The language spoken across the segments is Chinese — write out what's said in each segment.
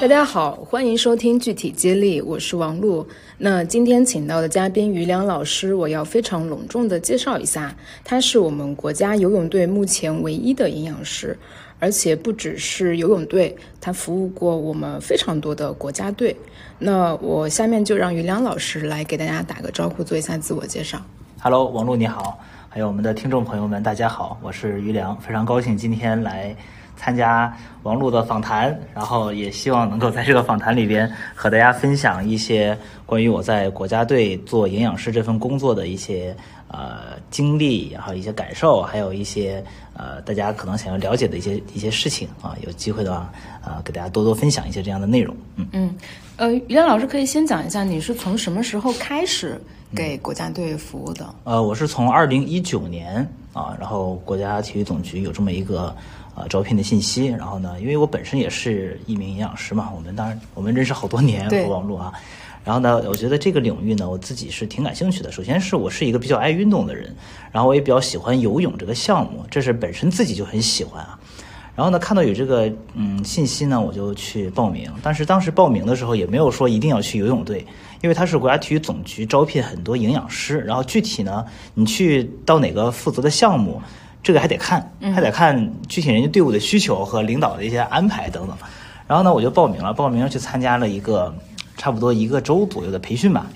大家好，欢迎收听具体接力，我是王璐。那今天请到的嘉宾于良老师，我要非常隆重的介绍一下，他是我们国家游泳队目前唯一的营养师，而且不只是游泳队，他服务过我们非常多的国家队。那我下面就让于良老师来给大家打个招呼，做一下自我介绍。Hello，王璐你好，还有我们的听众朋友们，大家好，我是于良，非常高兴今天来。参加王璐的访谈，然后也希望能够在这个访谈里边和大家分享一些关于我在国家队做营养师这份工作的一些呃经历，然后一些感受，还有一些呃大家可能想要了解的一些一些事情啊。有机会的话，呃，给大家多多分享一些这样的内容。嗯嗯，呃，于良老师可以先讲一下你是从什么时候开始给国家队服务的？呃，我是从二零一九年啊，然后国家体育总局有这么一个。呃，招聘的信息，然后呢，因为我本身也是一名营养师嘛，我们当然我们认识好多年和网络啊，然后呢，我觉得这个领域呢，我自己是挺感兴趣的。首先是我是一个比较爱运动的人，然后我也比较喜欢游泳这个项目，这是本身自己就很喜欢啊。然后呢，看到有这个嗯信息呢，我就去报名。但是当时报名的时候也没有说一定要去游泳队，因为它是国家体育总局招聘很多营养师，然后具体呢，你去到哪个负责的项目。这个还得看，还得看具体人家队伍的需求和领导的一些安排等等。然后呢，我就报名了，报名去参加了一个差不多一个周左右的培训吧。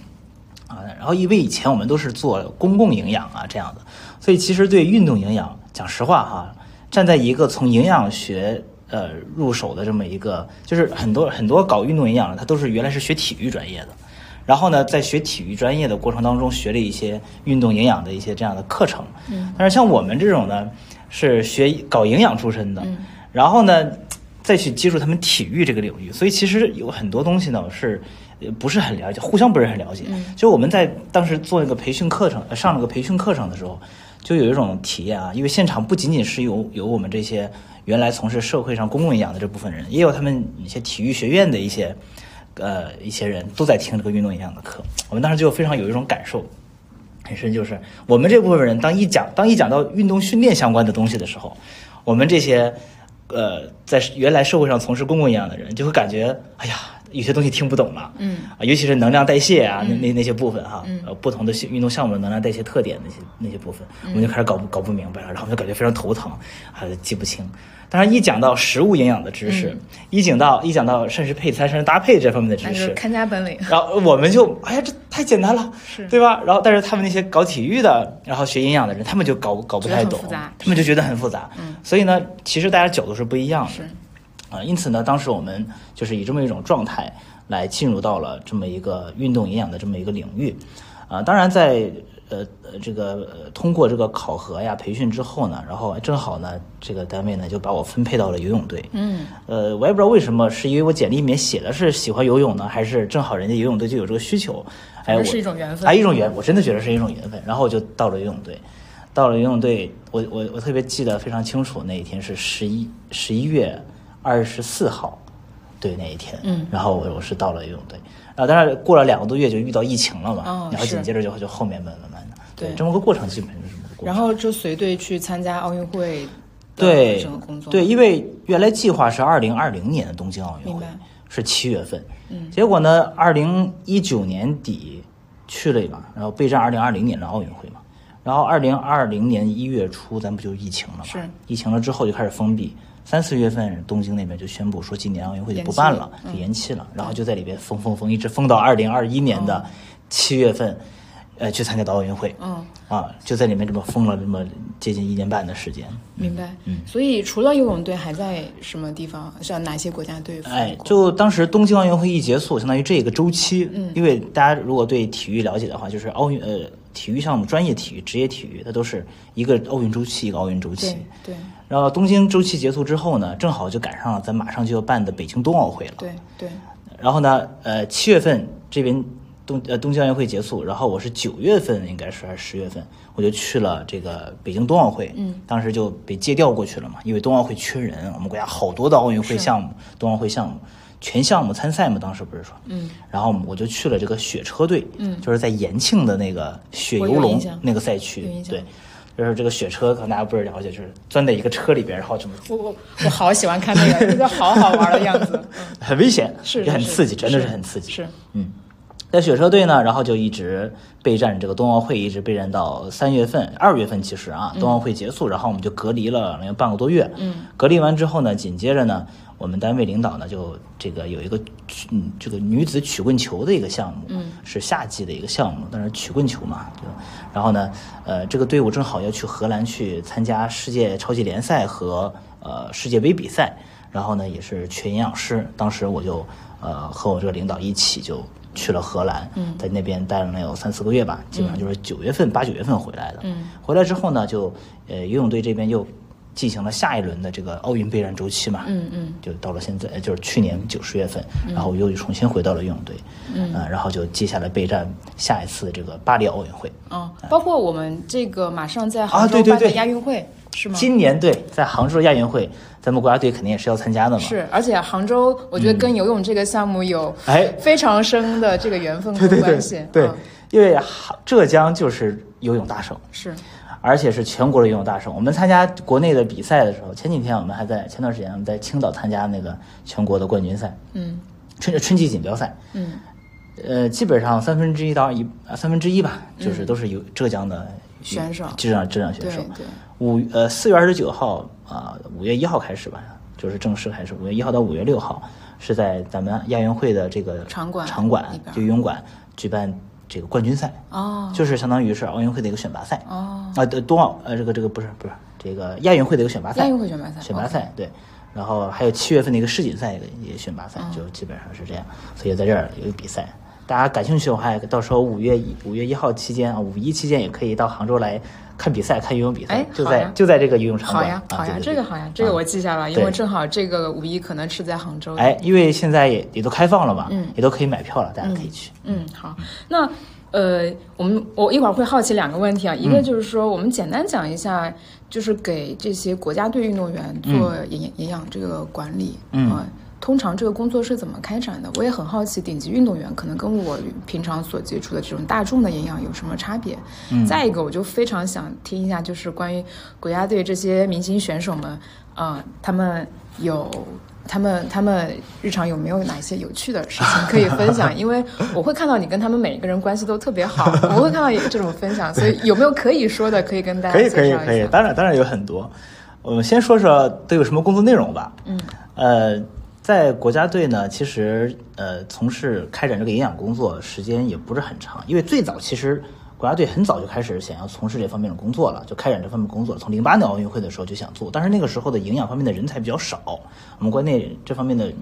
啊，然后因为以前我们都是做公共营养啊这样的，所以其实对运动营养，讲实话哈，站在一个从营养学呃入手的这么一个，就是很多很多搞运动营养的，他都是原来是学体育专业的。然后呢，在学体育专业的过程当中，学了一些运动营养的一些这样的课程。嗯。但是像我们这种呢，是学搞营养出身的。嗯。然后呢，再去接触他们体育这个领域，所以其实有很多东西呢是，不是很了解，互相不是很了解。嗯。就我们在当时做那个培训课程，上了个培训课程的时候，就有一种体验啊，因为现场不仅仅是有有我们这些原来从事社会上公共营养的这部分人，也有他们一些体育学院的一些。呃，一些人都在听这个运动营养的课，我们当时就非常有一种感受，很深，就是我们这部分人，当一讲当一讲到运动训练相关的东西的时候，我们这些呃在原来社会上从事公共营养的人，就会感觉，哎呀。有些东西听不懂了，嗯啊，尤其是能量代谢啊，那那那些部分哈，呃，不同的运动项目的能量代谢特点那些那些部分，我们就开始搞不搞不明白了，然后就感觉非常头疼，还记不清。当然，一讲到食物营养的知识，一讲到一讲到膳食配餐、膳食搭配这方面的知识，看家本领。然后我们就，哎呀，这太简单了，是，对吧？然后，但是他们那些搞体育的，然后学营养的人，他们就搞搞不太懂，他们就觉得很复杂。嗯，所以呢，其实大家角度是不一样的。是。啊，因此呢，当时我们就是以这么一种状态来进入到了这么一个运动营养的这么一个领域，啊，当然在呃这个通过这个考核呀培训之后呢，然后正好呢这个单位呢就把我分配到了游泳队，嗯，呃我也不知道为什么，是因为我简历里面写的是喜欢游泳呢，还是正好人家游泳队就有这个需求，哎，是一种缘分，哎，一种缘，我真的觉得是一种缘分，然后我就到了游泳队，到了游泳队，我我我特别记得非常清楚，那一天是十一十一月。二十四号，对那一天，嗯，然后我我是到了游泳队，啊，但是过了两个多月就遇到疫情了嘛，然后紧接着就就后面慢慢慢的，对，这么个过程基本是这么个过程。然后就随队去参加奥运会，对，整个工作，对，因为原来计划是二零二零年的东京奥运会，是七月份，嗯，结果呢，二零一九年底去了一把，然后备战二零二零年的奥运会嘛，然后二零二零年一月初咱不就疫情了嘛，是，疫情了之后就开始封闭。三四月份，东京那边就宣布说今年奥运会就不办了，就延期了。然后就在里边封封封，一直封到二零二一年的七月份，呃，去参加的奥运会。嗯，啊，就在里面这么封了这么接近一年半的时间。明白。嗯，所以除了游泳队，还在什么地方？像哪些国家队？哎，就当时东京奥运会一结束，相当于这个周期。嗯，因为大家如果对体育了解的话，就是奥运呃。体育项目、专业体育、职业体育，它都是一个奥运周期，一个奥运周期。对。然后东京周期结束之后呢，正好就赶上了咱马上就要办的北京冬奥会了。对对。然后呢，呃，七月份这边东呃东京奥运会结束，然后我是九月份应该是还是十月份，我就去了这个北京冬奥会。嗯。当时就被借调过去了嘛，因为冬奥会缺人，我们国家好多的奥运会项目、冬奥会项目全项目参赛嘛，当时不是说，嗯，然后我就去了这个雪车队，嗯，就是在延庆的那个雪游龙那个赛区，对，就是这个雪车，可能大家不是了解，就是钻在一个车里边，然后怎么，我我我好喜欢看那个，这个好好玩的样子，很危险，是也很刺激，真的是很刺激，是，嗯，在雪车队呢，然后就一直备战这个冬奥会，一直备战到三月份、二月份，其实啊，冬奥会结束，然后我们就隔离了有半个多月，嗯，隔离完之后呢，紧接着呢。我们单位领导呢，就这个有一个嗯，这个女子曲棍球的一个项目，嗯，是夏季的一个项目，但是曲棍球嘛，就然后呢，呃，这个队伍正好要去荷兰去参加世界超级联赛和呃世界杯比赛，然后呢，也是缺营养师，当时我就呃和我这个领导一起就去了荷兰，嗯，在那边待了能有三四个月吧，基本上就是九月份八九月份回来的，嗯，回来之后呢，就呃游泳队这边又。进行了下一轮的这个奥运备战周期嘛，嗯嗯，就到了现在，就是去年九十月份，然后又重新回到了游泳队，嗯，然后就接下来备战下一次这个巴黎奥运会。嗯，包括我们这个马上在杭州办的亚运会是吗？今年对，在杭州亚运会，咱们国家队肯定也是要参加的嘛。是，而且杭州我觉得跟游泳这个项目有哎非常深的这个缘分和关系。对，因为浙江就是游泳大省。是。而且是全国的游泳大省。我们参加国内的比赛的时候，前几天我们还在前段时间我们在青岛参加那个全国的冠军赛，嗯，春春季锦标赛，嗯，呃，基本上三分之一到一啊三分之一吧，就是都是有浙江的选手，浙江浙江选手。五呃四月二十九号啊，五月一号开始吧，就是正式开始。五月一号到五月六号是在咱们亚运会的这个场馆场馆游泳馆举办。这个冠军赛哦，就是相当于是奥运会的一个选拔赛。哦。啊，对冬奥呃这个这个不是不是这个亚运会的一个选拔赛，亚运会选拔赛，选拔赛对，然后还有七月份的一个世锦赛也选拔赛，就基本上是这样，所以在这儿有个比赛，大家感兴趣的话，到时候五月一五月一号期间啊，五一期间也可以到杭州来看比赛，看游泳比赛，就在就在这个游泳场馆。好呀，好呀，这个好呀，这个我记下了，因为正好这个五一可能是在杭州。哎，因为现在也也都开放了嘛，嗯，也都可以买票了，大家可以去。嗯，好，那。呃，我们我一会儿会好奇两个问题啊，一个就是说，我们简单讲一下，就是给这些国家队运动员做营营养这个管理，嗯，通常这个工作是怎么开展的？我也很好奇，顶级运动员可能跟我平常所接触的这种大众的营养有什么差别？嗯，再一个，我就非常想听一下，就是关于国家队这些明星选手们，啊，他们有。他们他们日常有没有哪些有趣的事情可以分享？因为我会看到你跟他们每一个人关系都特别好，我会看到这种分享，所以有没有可以说的可以跟大家可以可以可以，当然当然有很多。我们先说说都有什么工作内容吧。嗯，呃，在国家队呢，其实呃从事开展这个营养工作时间也不是很长，因为最早其实。国家队很早就开始想要从事这方面的工作了，就开展这方面工作。从零八年奥运会的时候就想做，但是那个时候的营养方面的人才比较少，我们国内这方面的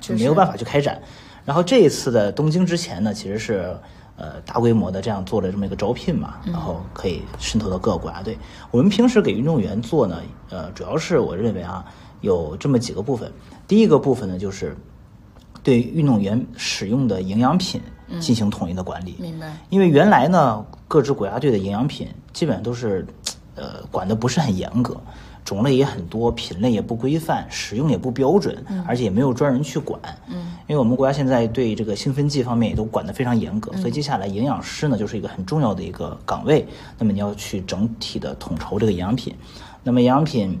就没有办法去开展。然后这一次的东京之前呢，其实是呃大规模的这样做了这么一个招聘嘛，然后可以渗透到各个国家队。我们平时给运动员做呢，呃，主要是我认为啊，有这么几个部分。第一个部分呢，就是对运动员使用的营养品。进行统一的管理，明白。因为原来呢，各支国家队的营养品基本上都是，呃，管的不是很严格，种类也很多，品类也不规范，使用也不标准，而且也没有专人去管。嗯。因为我们国家现在对这个兴奋剂方面也都管得非常严格，所以接下来营养师呢就是一个很重要的一个岗位。那么你要去整体的统筹这个营养品，那么营养品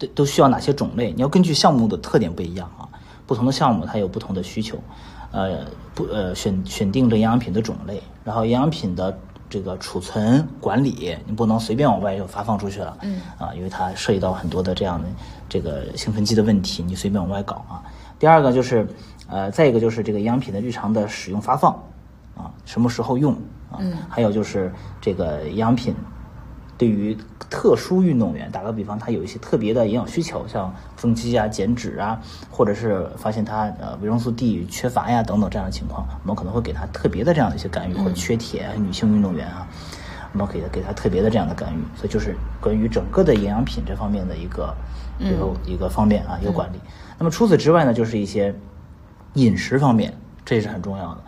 都都需要哪些种类？你要根据项目的特点不一样啊，不同的项目它有不同的需求。呃，不，呃，选选定这营养品的种类，然后营养品的这个储存管理，你不能随便往外就发放出去了，嗯，啊，因为它涉及到很多的这样的这个兴奋剂的问题，你随便往外搞啊。第二个就是，呃，再一个就是这个营养品的日常的使用发放，啊，什么时候用啊？嗯，还有就是这个营养品。对于特殊运动员，打个比方，他有一些特别的营养需求，像增肌啊、减脂啊，或者是发现他呃维生素 D 缺乏呀等等这样的情况，我们可能会给他特别的这样的一些干预，或者缺铁，女性运动员啊，我们给他给他特别的这样的干预。所以就是关于整个的营养品这方面的一个一个一个方面啊，一个管理。那么除此之外呢，就是一些饮食方面，这也是很重要的。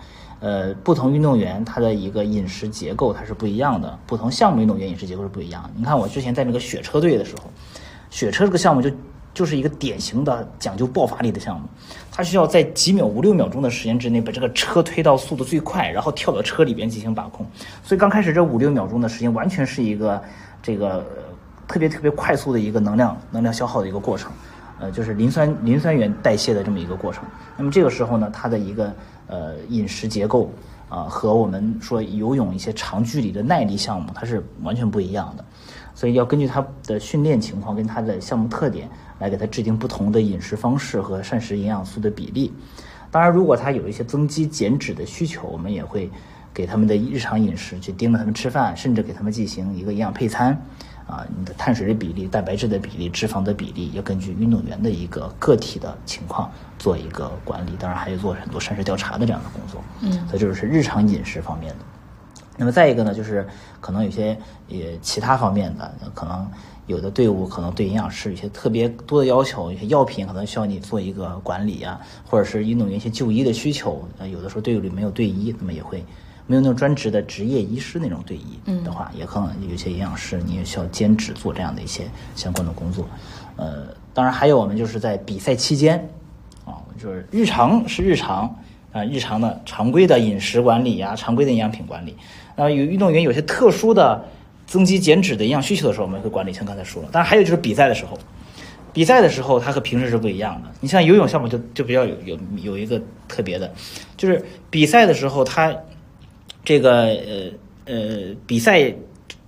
呃，不同运动员他的一个饮食结构它是不一样的，不同项目运动员饮食结构是不一样的。你看我之前在那个雪车队的时候，雪车这个项目就就是一个典型的讲究爆发力的项目，它需要在几秒、五六秒钟的时间之内把这个车推到速度最快，然后跳到车里边进行把控。所以刚开始这五六秒钟的时间，完全是一个这个特别特别快速的一个能量能量消耗的一个过程，呃，就是磷酸磷酸原代谢的这么一个过程。那么这个时候呢，它的一个呃饮食结构啊，和我们说游泳一些长距离的耐力项目，它是完全不一样的。所以要根据他的训练情况跟他的项目特点来给他制定不同的饮食方式和膳食营养素的比例。当然，如果他有一些增肌减脂的需求，我们也会给他们的日常饮食去盯着他们吃饭，甚至给他们进行一个营养配餐。啊，你的碳水的比例、蛋白质的比例、脂肪的比例，要根据运动员的一个个体的情况做一个管理。当然，还有做很多膳食调查的这样的工作。嗯，这就是日常饮食方面的。那么再一个呢，就是可能有些也其他方面的，可能有的队伍可能对营养师有些特别多的要求，有些药品可能需要你做一个管理啊，或者是运动员一些就医的需求，呃，有的时候队伍里没有队医，那么也会没有那种专职的职业医师那种队医的话，也可能有些营养师你也需要兼职做这样的一些相关的工作。呃，当然还有我们就是在比赛期间啊，就是日常是日常啊，日常的常规的饮食管理呀，常规的营养品管理。那有运动员有些特殊的增肌减脂的营养需求的时候，我们会管理，像刚才说了。当然还有就是比赛的时候，比赛的时候它和平时是不一样的。你像游泳项目就就比较有有有一个特别的，就是比赛的时候它这个呃呃比赛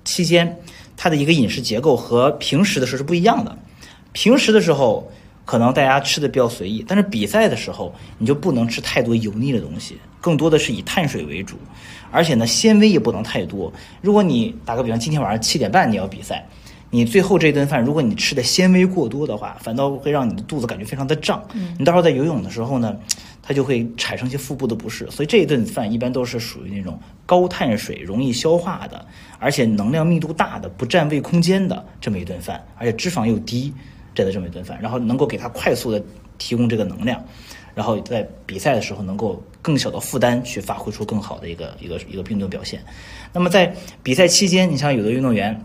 期间它的一个饮食结构和平时的时候是不一样的。平时的时候可能大家吃的比较随意，但是比赛的时候你就不能吃太多油腻的东西，更多的是以碳水为主。而且呢，纤维也不能太多。如果你打个比方，今天晚上七点半你要比赛，你最后这顿饭，如果你吃的纤维过多的话，反倒会让你的肚子感觉非常的胀。你到时候在游泳的时候呢，它就会产生一些腹部的不适。所以这一顿饭一般都是属于那种高碳水、容易消化的，而且能量密度大的、不占胃空间的这么一顿饭，而且脂肪又低，这的这么一顿饭，然后能够给它快速的提供这个能量。然后在比赛的时候能够更小的负担去发挥出更好的一个一个一个运动表现。那么在比赛期间，你像有的运动员，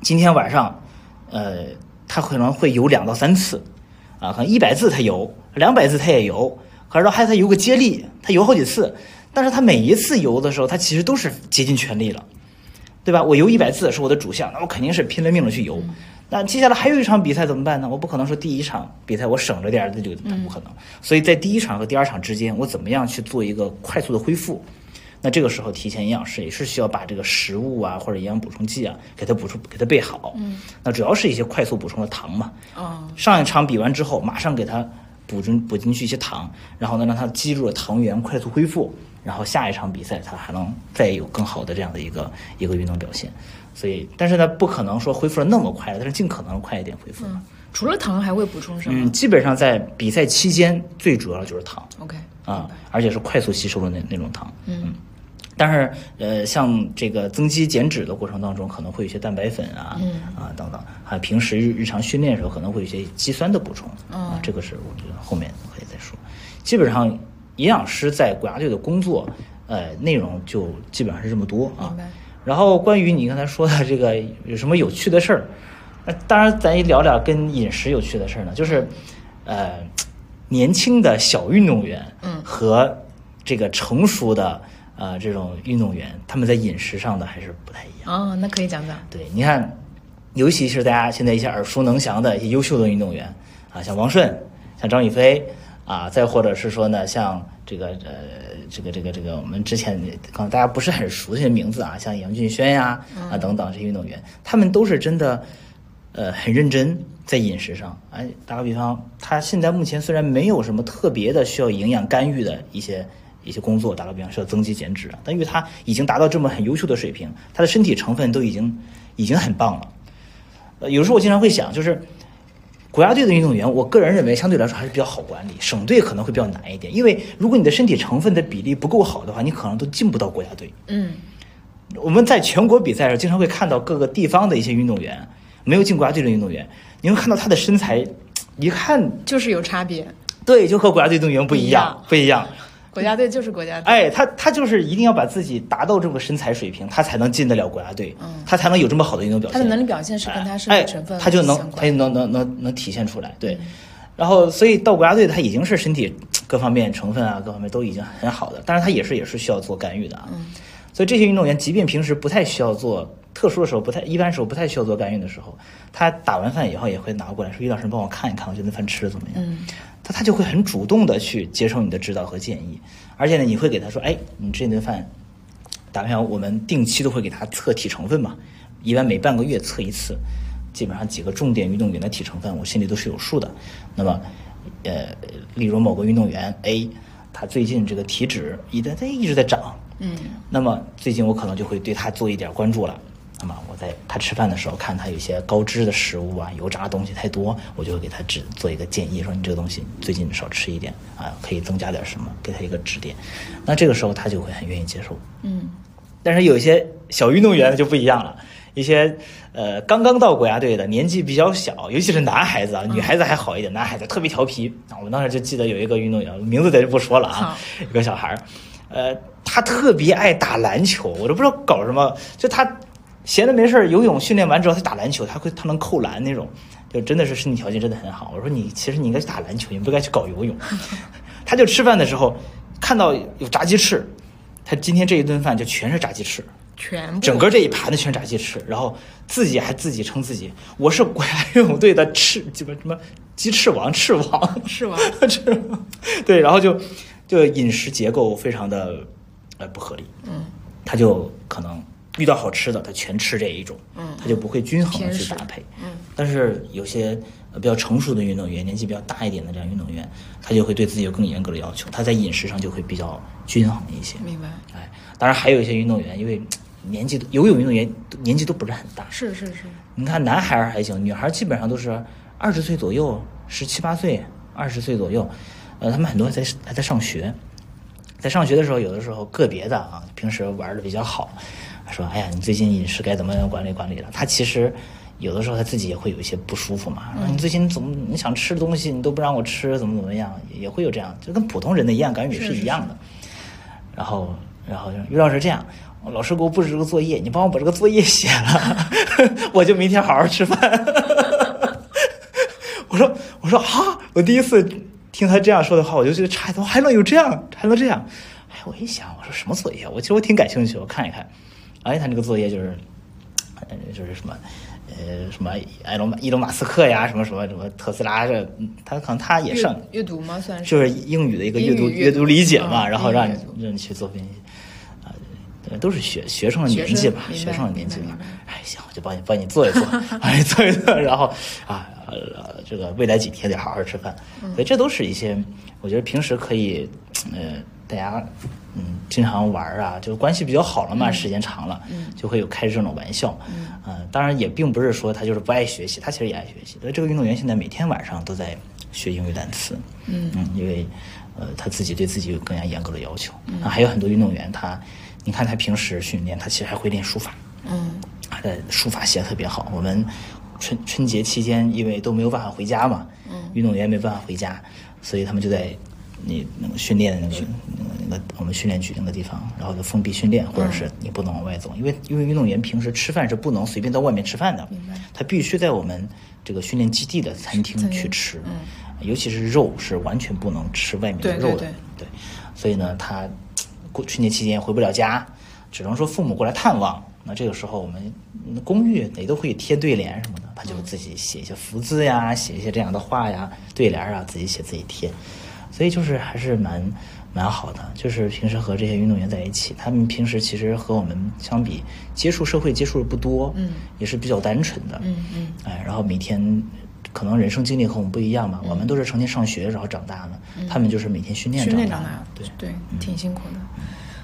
今天晚上，呃，他可能会游两到三次，啊，可能一百字他游，两百字他也游，可是还他游个接力，他游好几次，但是他每一次游的时候，他其实都是竭尽全力了，对吧？我游一百次是我的主项，那我肯定是拼了命的去游。那接下来还有一场比赛怎么办呢？我不可能说第一场比赛我省着点儿，那就不可能。所以在第一场和第二场之间，我怎么样去做一个快速的恢复？那这个时候，提前营养师也是需要把这个食物啊或者营养补充剂啊给它补充，给它备好。嗯。那主要是一些快速补充的糖嘛。哦。上一场比完之后，马上给它补进补进去一些糖，然后呢让它肌肉的糖原快速恢复，然后下一场比赛它还能再有更好的这样的一个一个运动表现。所以，但是呢，不可能说恢复的那么快，但是尽可能快一点恢复。嗯，除了糖还会补充什么？嗯，基本上在比赛期间，最主要的就是糖。OK。啊，而且是快速吸收的那那种糖。嗯。但是，呃，像这个增肌减脂的过程当中，可能会有一些蛋白粉啊，嗯啊等等，还有平时日日常训练的时候，可能会有一些肌酸的补充。啊，这个是我觉得后面可以再说。基本上，营养师在国家队的工作，呃，内容就基本上是这么多啊。然后关于你刚才说的这个有什么有趣的事儿？那当然，咱也聊聊跟饮食有趣的事儿呢。就是，呃，年轻的小运动员，嗯，和这个成熟的呃这种运动员，他们在饮食上的还是不太一样。哦，那可以讲讲。对，你看，尤其是大家现在一些耳熟能详的一些优秀的运动员啊，像王顺，像张雨霏啊，再或者是说呢，像这个呃。这个这个这个，我们之前可能大家不是很熟悉的名字啊，像杨俊轩呀啊等等这些运动员，他们都是真的，呃，很认真在饮食上。哎，打个比方，他现在目前虽然没有什么特别的需要营养干预的一些一些工作，打个比方需要增肌减脂，但因为他已经达到这么很优秀的水平，他的身体成分都已经已经很棒了。呃，有时候我经常会想，就是。国家队的运动员，我个人认为相对来说还是比较好管理，省队可能会比较难一点。因为如果你的身体成分的比例不够好的话，你可能都进不到国家队。嗯，我们在全国比赛上经常会看到各个地方的一些运动员，没有进国家队的运动员，你会看到他的身材，一看就是有差别。对，就和国家队运动员不一样，不一样。国家队就是国家队。哎，他他就是一定要把自己达到这个身材水平，他才能进得了国家队，他才能有这么好的运动表现。他的能力表现是跟他身体成分他就能他就能能能能体现出来。对，然后所以到国家队，他已经是身体各方面成分啊，各方面都已经很好的，但是他也是也是需要做干预的啊。所以这些运动员，即便平时不太需要做。特殊的时候不太，一般时候不太需要做干预的时候，他打完饭以后也会拿过来，说：“于老师，帮我看一看，我觉得饭吃的怎么样？”嗯，他他就会很主动的去接受你的指导和建议，而且呢，你会给他说：“哎，你这顿饭打完，我们定期都会给他测体成分嘛，一般每半个月测一次，基本上几个重点运动员的体成分，我心里都是有数的。那么，呃，例如某个运动员 A，他最近这个体脂一直在一直在涨，嗯，那么最近我可能就会对他做一点关注了。”那么我在他吃饭的时候，看他有些高脂的食物啊，油炸的东西太多，我就会给他指做一个建议，说你这个东西最近少吃一点啊，可以增加点什么，给他一个指点。那这个时候他就会很愿意接受。嗯。但是有一些小运动员就不一样了，一些呃刚刚到国家队的，年纪比较小，尤其是男孩子啊，女孩子还好一点，男孩子特别调皮啊。我们当时就记得有一个运动员，名字咱就不说了啊，一个小孩儿，呃，他特别爱打篮球，我都不知道搞什么，就他。闲的没事儿，游泳训练完之后，他打篮球，他会他能扣篮那种，就真的是身体条件真的很好。我说你其实你应该去打篮球，你不该去搞游泳。他就吃饭的时候看到有炸鸡翅，他今天这一顿饭就全是炸鸡翅，全部整个这一盘子全是炸鸡翅，然后自己还自己称自己我是国家游泳队的翅，什么什么鸡翅王，翅王，翅王，翅王，对，然后就就饮食结构非常的呃不合理，嗯，他就可能。遇到好吃的，他全吃这一种，嗯，他就不会均衡的去搭配，嗯。但是有些比较成熟的运动员，年纪比较大一点的这样运动员，他就会对自己有更严格的要求，他在饮食上就会比较均衡一些。明白。哎，当然还有一些运动员，因为年纪游泳运动员年纪都不是很大，是是是。你看男孩还行，女孩基本上都是二十岁左右，十七八岁，二十岁左右，呃，他们很多还在还在上学，在上学的时候，有的时候个别的啊，平时玩的比较好。说，哎呀，你最近饮食该怎么样管理管理了？他其实有的时候他自己也会有一些不舒服嘛。说你最近怎么你想吃的东西你都不让我吃，怎么怎么样，也会有这样，就跟普通人的一样感觉是一样的。然后，然后于老师这样，老师给我布置这个作业，你帮我把这个作业写了，我就明天好好吃饭。我说，我说啊，我第一次听他这样说的话，我就觉得差怎么还能有这样，还能这样？哎，我一想，我说什么作业？我其实我挺感兴趣，我看一看。哎，他那个作业就是，呃，就是什么，呃，什么埃隆、伊隆马斯克呀，什么什么什么特斯拉这，他可能他也上阅读吗？算是就是英语的一个阅读阅读理解嘛，然后让你让你去做分析，啊，都是学学生的年纪吧，学生的年纪吧。哎，行，我就帮你帮你做一做，帮你做一做，然后啊，这个未来几天得好好吃饭，所以这都是一些我觉得平时可以，呃，大家。嗯，经常玩啊，就关系比较好了嘛，时间长了，就会有开这种玩笑。嗯，当然也并不是说他就是不爱学习，他其实也爱学习。所以这个运动员现在每天晚上都在学英语单词。嗯嗯，因为呃他自己对自己有更加严格的要求。啊，还有很多运动员，他你看他平时训练，他其实还会练书法。嗯，他的书法写的特别好。我们春春节期间因为都没有办法回家嘛，嗯，运动员没办法回家，所以他们就在。你那个训练的那个那个那个我们训练局那个地方，然后就封闭训练，或者是你不能往外走，因为因为运动员平时吃饭是不能随便到外面吃饭的，他必须在我们这个训练基地的餐厅去吃，尤其是肉是完全不能吃外面的肉的，对，所以呢，他过春节期间回不了家，只能说父母过来探望，那这个时候我们公寓也都会贴对联什么的，他就自己写一些福字呀，写一些这样的话呀，对联啊，自己写自己贴。所以就是还是蛮蛮好的，就是平时和这些运动员在一起，他们平时其实和我们相比，接触社会接触的不多，嗯，也是比较单纯的，嗯嗯，哎，然后每天可能人生经历和我们不一样嘛，我们都是成天上学然后长大的，他们就是每天训练长大的，对对，挺辛苦的。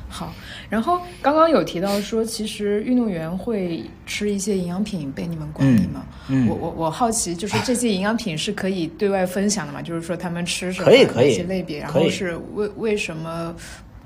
好，然后刚刚有提到说，其实运动员会吃一些营养品被你们管理吗？我我我好奇，就是这些营养品是可以对外分享的吗？就是说他们吃什么哪些类别，然后是为为什么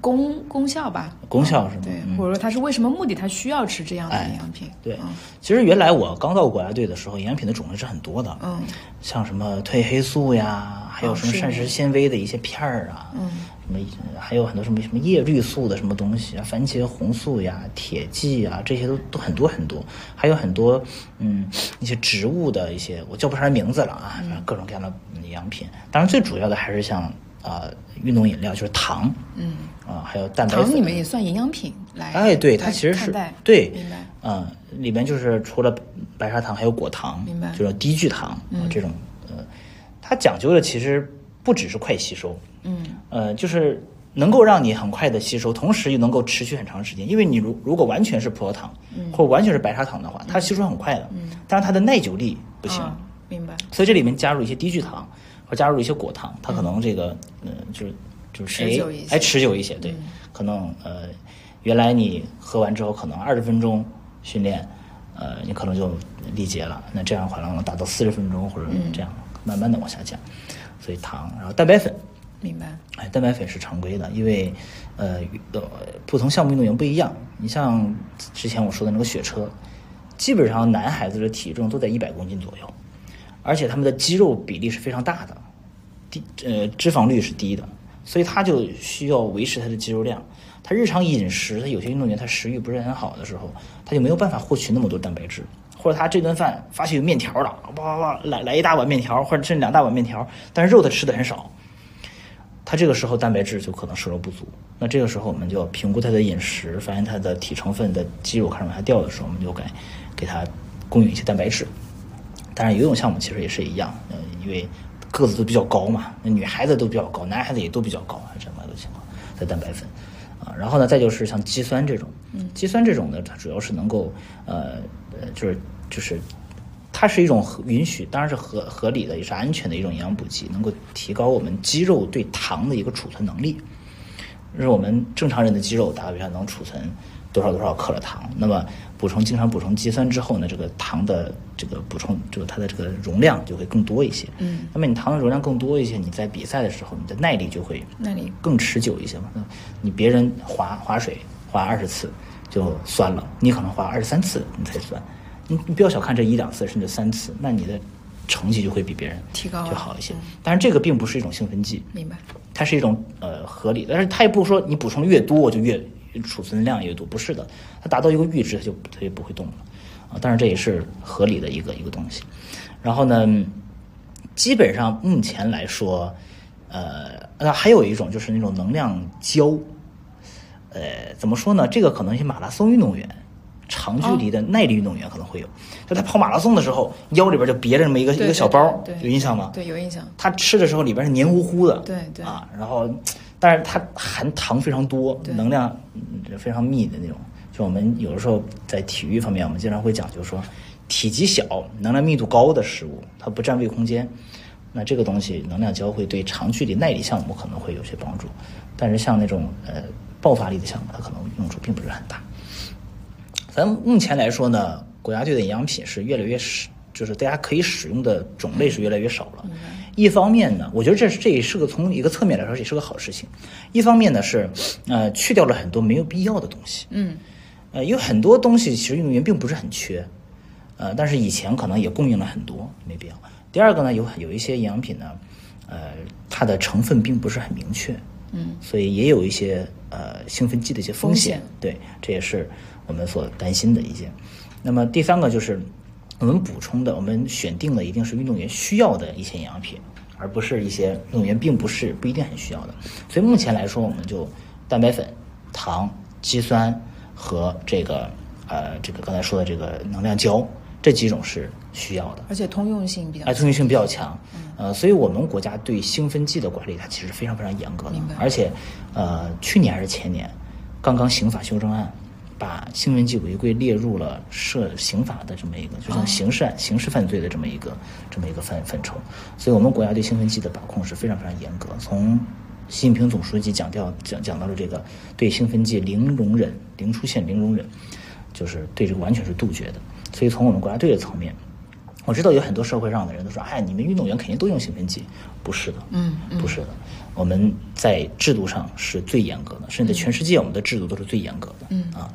功功效吧？功效是吗？对，或者说他是为什么目的？他需要吃这样的营养品？对，其实原来我刚到国家队的时候，营养品的种类是很多的，嗯，像什么褪黑素呀，还有什么膳食纤维的一些片儿啊，嗯。什么还有很多什么什么叶绿素的什么东西啊，番茄红素呀、铁剂啊，这些都都很多很多，还有很多嗯一些植物的一些我叫不上来名字了啊，各种各样的营养品。当然最主要的还是像啊运动饮料，就是糖，嗯啊还有蛋白粉。糖你们也算营养品来？哎，对，它其实是对，明白。嗯，里面就是除了白砂糖，还有果糖，明白？就是低聚糖啊这种呃，它讲究的其实不只是快吸收。嗯，呃，就是能够让你很快的吸收，同时又能够持续很长时间。因为你如如果完全是葡萄糖，嗯或者完全是白砂糖的话，它吸收很快的，嗯，但是它的耐久力不行。明白。所以这里面加入一些低聚糖，或加入一些果糖，它可能这个，呃，就是就是谁哎持久一些，对，可能呃，原来你喝完之后可能二十分钟训练，呃，你可能就力竭了，那这样的话能达到四十分钟或者这样慢慢的往下降。所以糖，然后蛋白粉。明白，哎，蛋白粉是常规的，因为，呃呃，不同项目运动员不一样。你像之前我说的那个雪车，基本上男孩子的体重都在一百公斤左右，而且他们的肌肉比例是非常大的，低呃脂肪率是低的，所以他就需要维持他的肌肉量。他日常饮食，他有些运动员他食欲不是很好的时候，他就没有办法获取那么多蛋白质，或者他这顿饭发现有面条了，哇哇哇来来一大碗面条，或者甚至两大碗面条，但是肉他吃的很少。他这个时候蛋白质就可能摄入不足，那这个时候我们就要评估他的饮食，发现他的体成分的肌肉开始往下掉的时候，我们就该给他供应一些蛋白质。当然，游泳项目其实也是一样，呃，因为个子都比较高嘛，那女孩子都比较高，男孩子也都比较高，这么一个情况，的蛋白粉啊。然后呢，再就是像肌酸这种，嗯肌酸这种呢，它主要是能够呃呃，就是就是。它是一种允许，当然是合合理的，也是安全的一种营养补剂，能够提高我们肌肉对糖的一个储存能力。就是我们正常人的肌肉打比方能储存多少多少克的糖，那么补充经常补充肌酸之后呢，这个糖的这个补充，就它的这个容量就会更多一些。嗯，那么你糖的容量更多一些，你在比赛的时候，你的耐力就会耐力更持久一些嘛。那你别人划划水划二十次就酸了，你可能划二十三次你才酸。你你不要小看这一两次甚至三次，那你的成绩就会比别人提高就好一些。但是这个并不是一种兴奋剂，明白？它是一种呃合理，但是它也不说你补充越多就越储存量越多，不是的。它达到一个阈值，它就它就不会动了啊。但是这也是合理的一个一个东西。然后呢，基本上目前来说，呃，那还有一种就是那种能量胶，呃，怎么说呢？这个可能一些马拉松运动员。长距离的耐力运动员可能会有，就他跑马拉松的时候，腰里边就别着这么一个一个小包，有印象吗？对，有印象。他吃的时候里边是黏糊糊的，对对啊，然后，但是它含糖非常多，能量非常密的那种。就我们有的时候在体育方面，我们经常会讲就是说，体积小、能量密度高的食物，它不占胃空间，那这个东西能量胶会对长距离耐力项目可能会有些帮助，但是像那种呃爆发力的项目，它可能用处并不是很大。咱目前来说呢，国家队的营养品是越来越少，就是大家可以使用的种类是越来越少了。一方面呢，我觉得这是这也是个从一个侧面来说也是个好事情。一方面呢是，呃，去掉了很多没有必要的东西。嗯，呃，有很多东西其实运动员并不是很缺，呃，但是以前可能也供应了很多，没必要。第二个呢，有有一些营养品呢，呃，它的成分并不是很明确。嗯，所以也有一些呃兴奋剂的一些风险。对，这也是。我们所担心的一些，那么第三个就是我们补充的，我们选定了一定是运动员需要的一些营养品，而不是一些运动员并不是不一定很需要的。所以目前来说，我们就蛋白粉、糖、肌酸和这个呃这个刚才说的这个能量胶这几种是需要的，而且通用性比较，哎，通用性比较强。呃，所以我们国家对兴奋剂的管理它其实非常非常严格的，而且呃去年还是前年刚刚刑法修正案。把兴奋剂违规列入了涉刑法的这么一个，就像刑事案、刑事犯罪的这么一个这么一个范范畴，所以我们国家对兴奋剂的把控是非常非常严格。从习近平总书记讲调讲讲到了这个对兴奋剂零容忍、零出现、零容忍，就是对这个完全是杜绝的。所以从我们国家队的层面。我知道有很多社会上的人都说：“哎，你们运动员肯定都用兴奋剂。”不是的，嗯，不是的，我们在制度上是最严格的，甚至全世界我们的制度都是最严格的，嗯啊，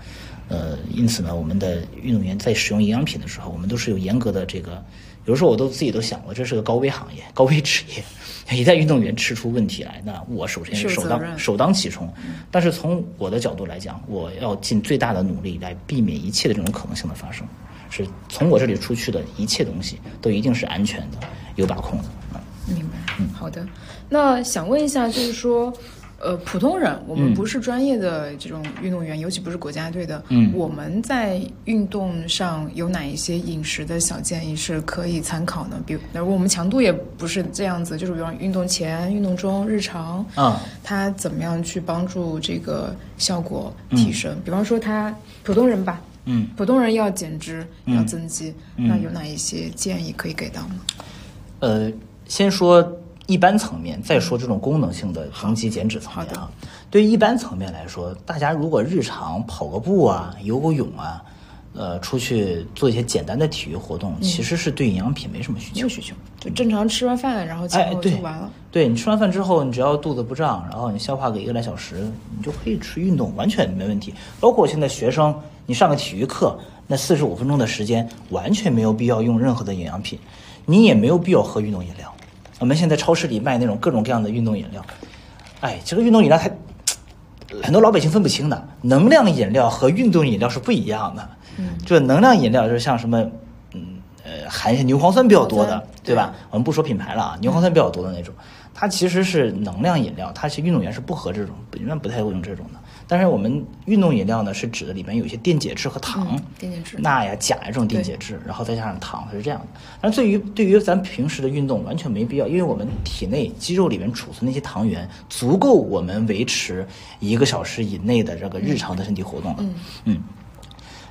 呃，因此呢，我们的运动员在使用营养品的时候，我们都是有严格的这个。有的时候我都自己都想过，这是个高危行业、高危职业。一旦运动员吃出问题来，那我首先是首当首当其冲。但是从我的角度来讲，我要尽最大的努力来避免一切的这种可能性的发生。是从我这里出去的一切东西都一定是安全的、有把控的。明白。嗯，好的。那想问一下，就是说。呃，普通人，我们不是专业的这种运动员，尤其不是国家队的。嗯，我们在运动上有哪一些饮食的小建议是可以参考呢？比如，如果我们强度也不是这样子，就是比方运动前、运动中、日常，啊，他怎么样去帮助这个效果提升？比方说，他普通人吧，嗯，普通人要减脂、要增肌，那有哪一些建议可以给到吗？呃，先说。一般层面，再说这种功能性的增肌减脂层面啊，对于一般层面来说，大家如果日常跑个步啊、游个泳啊，呃，出去做一些简单的体育活动，其实是对营养品没什么需求。没有需求，就正常吃完饭，然后哎，对，就完了。对你吃完饭之后，你只要肚子不胀，然后你消化个一个来小时，你就可以吃运动，完全没问题。包括现在学生，你上个体育课，那四十五分钟的时间，完全没有必要用任何的营养品，你也没有必要喝运动饮料。我们现在超市里卖那种各种各样的运动饮料，哎，这个运动饮料它很多老百姓分不清的，能量饮料和运动饮料是不一样的。嗯，就能量饮料就是像什么，嗯呃，含一些牛磺酸比较多的，对吧？我们不说品牌了啊，牛磺酸比较多的那种，它其实是能量饮料，它其实运动员是不喝这种，一般不太会用这种的。但是我们运动饮料呢，是指的里面有一些电解质和糖，电解质、钠呀、钾呀这种电解质，然后再加上糖，它是这样的。但对于对于咱平时的运动完全没必要，因为我们体内肌肉里面储存那些糖原足够我们维持一个小时以内的这个日常的身体活动了。嗯嗯。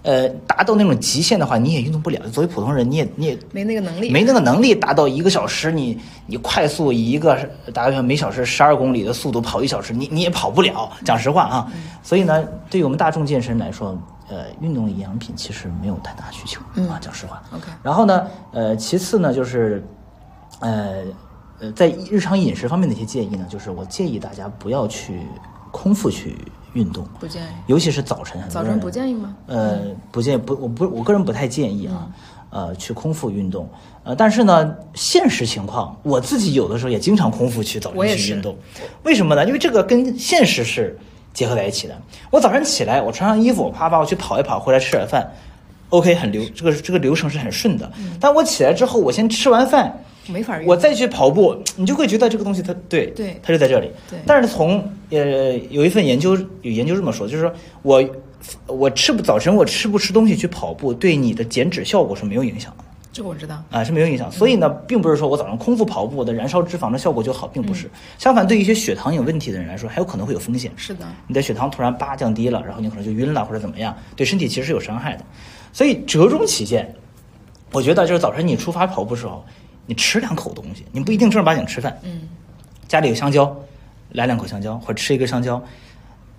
呃，达到那种极限的话，你也运动不了。作为普通人，你也你也没那个能力，没那个能力达到一个小时，你你快速以一个大概每小时十二公里的速度跑一小时，你你也跑不了。讲实话啊，所以呢，对于我们大众健身来说，呃，运动营养品其实没有太大需求啊。讲实话，OK。然后呢，呃，其次呢，就是呃呃，在日常饮食方面的一些建议呢，就是我建议大家不要去空腹去。运动不建议，尤其是早晨。早晨不建议吗？呃，不建议，不，我不，我个人不太建议啊。呃，去空腹运动。呃，但是呢，现实情况，我自己有的时候也经常空腹去早晨去运动。为什么呢？因为这个跟现实是结合在一起的。我早晨起来，我穿上衣服，我啪啪，我去跑一跑，回来吃点饭，OK，很流，这个这个流程是很顺的。但我起来之后，我先吃完饭。没法，我再去跑步，你就会觉得这个东西它对，对，它就在这里。对，但是从呃有一份研究有研究这么说，就是说我我吃不早晨我吃不吃东西去跑步，对你的减脂效果是没有影响的。这个我知道啊，是没有影响。所以呢，并不是说我早上空腹跑步我的燃烧脂肪的效果就好，并不是。相反，对一些血糖有问题的人来说，还有可能会有风险。是的，你的血糖突然叭降低了，然后你可能就晕了或者怎么样，对身体其实是有伤害的。所以折中起见，我觉得就是早晨你出发跑步时候。你吃两口东西，你不一定正儿八经吃饭。嗯，家里有香蕉，来两口香蕉，或者吃一根香蕉，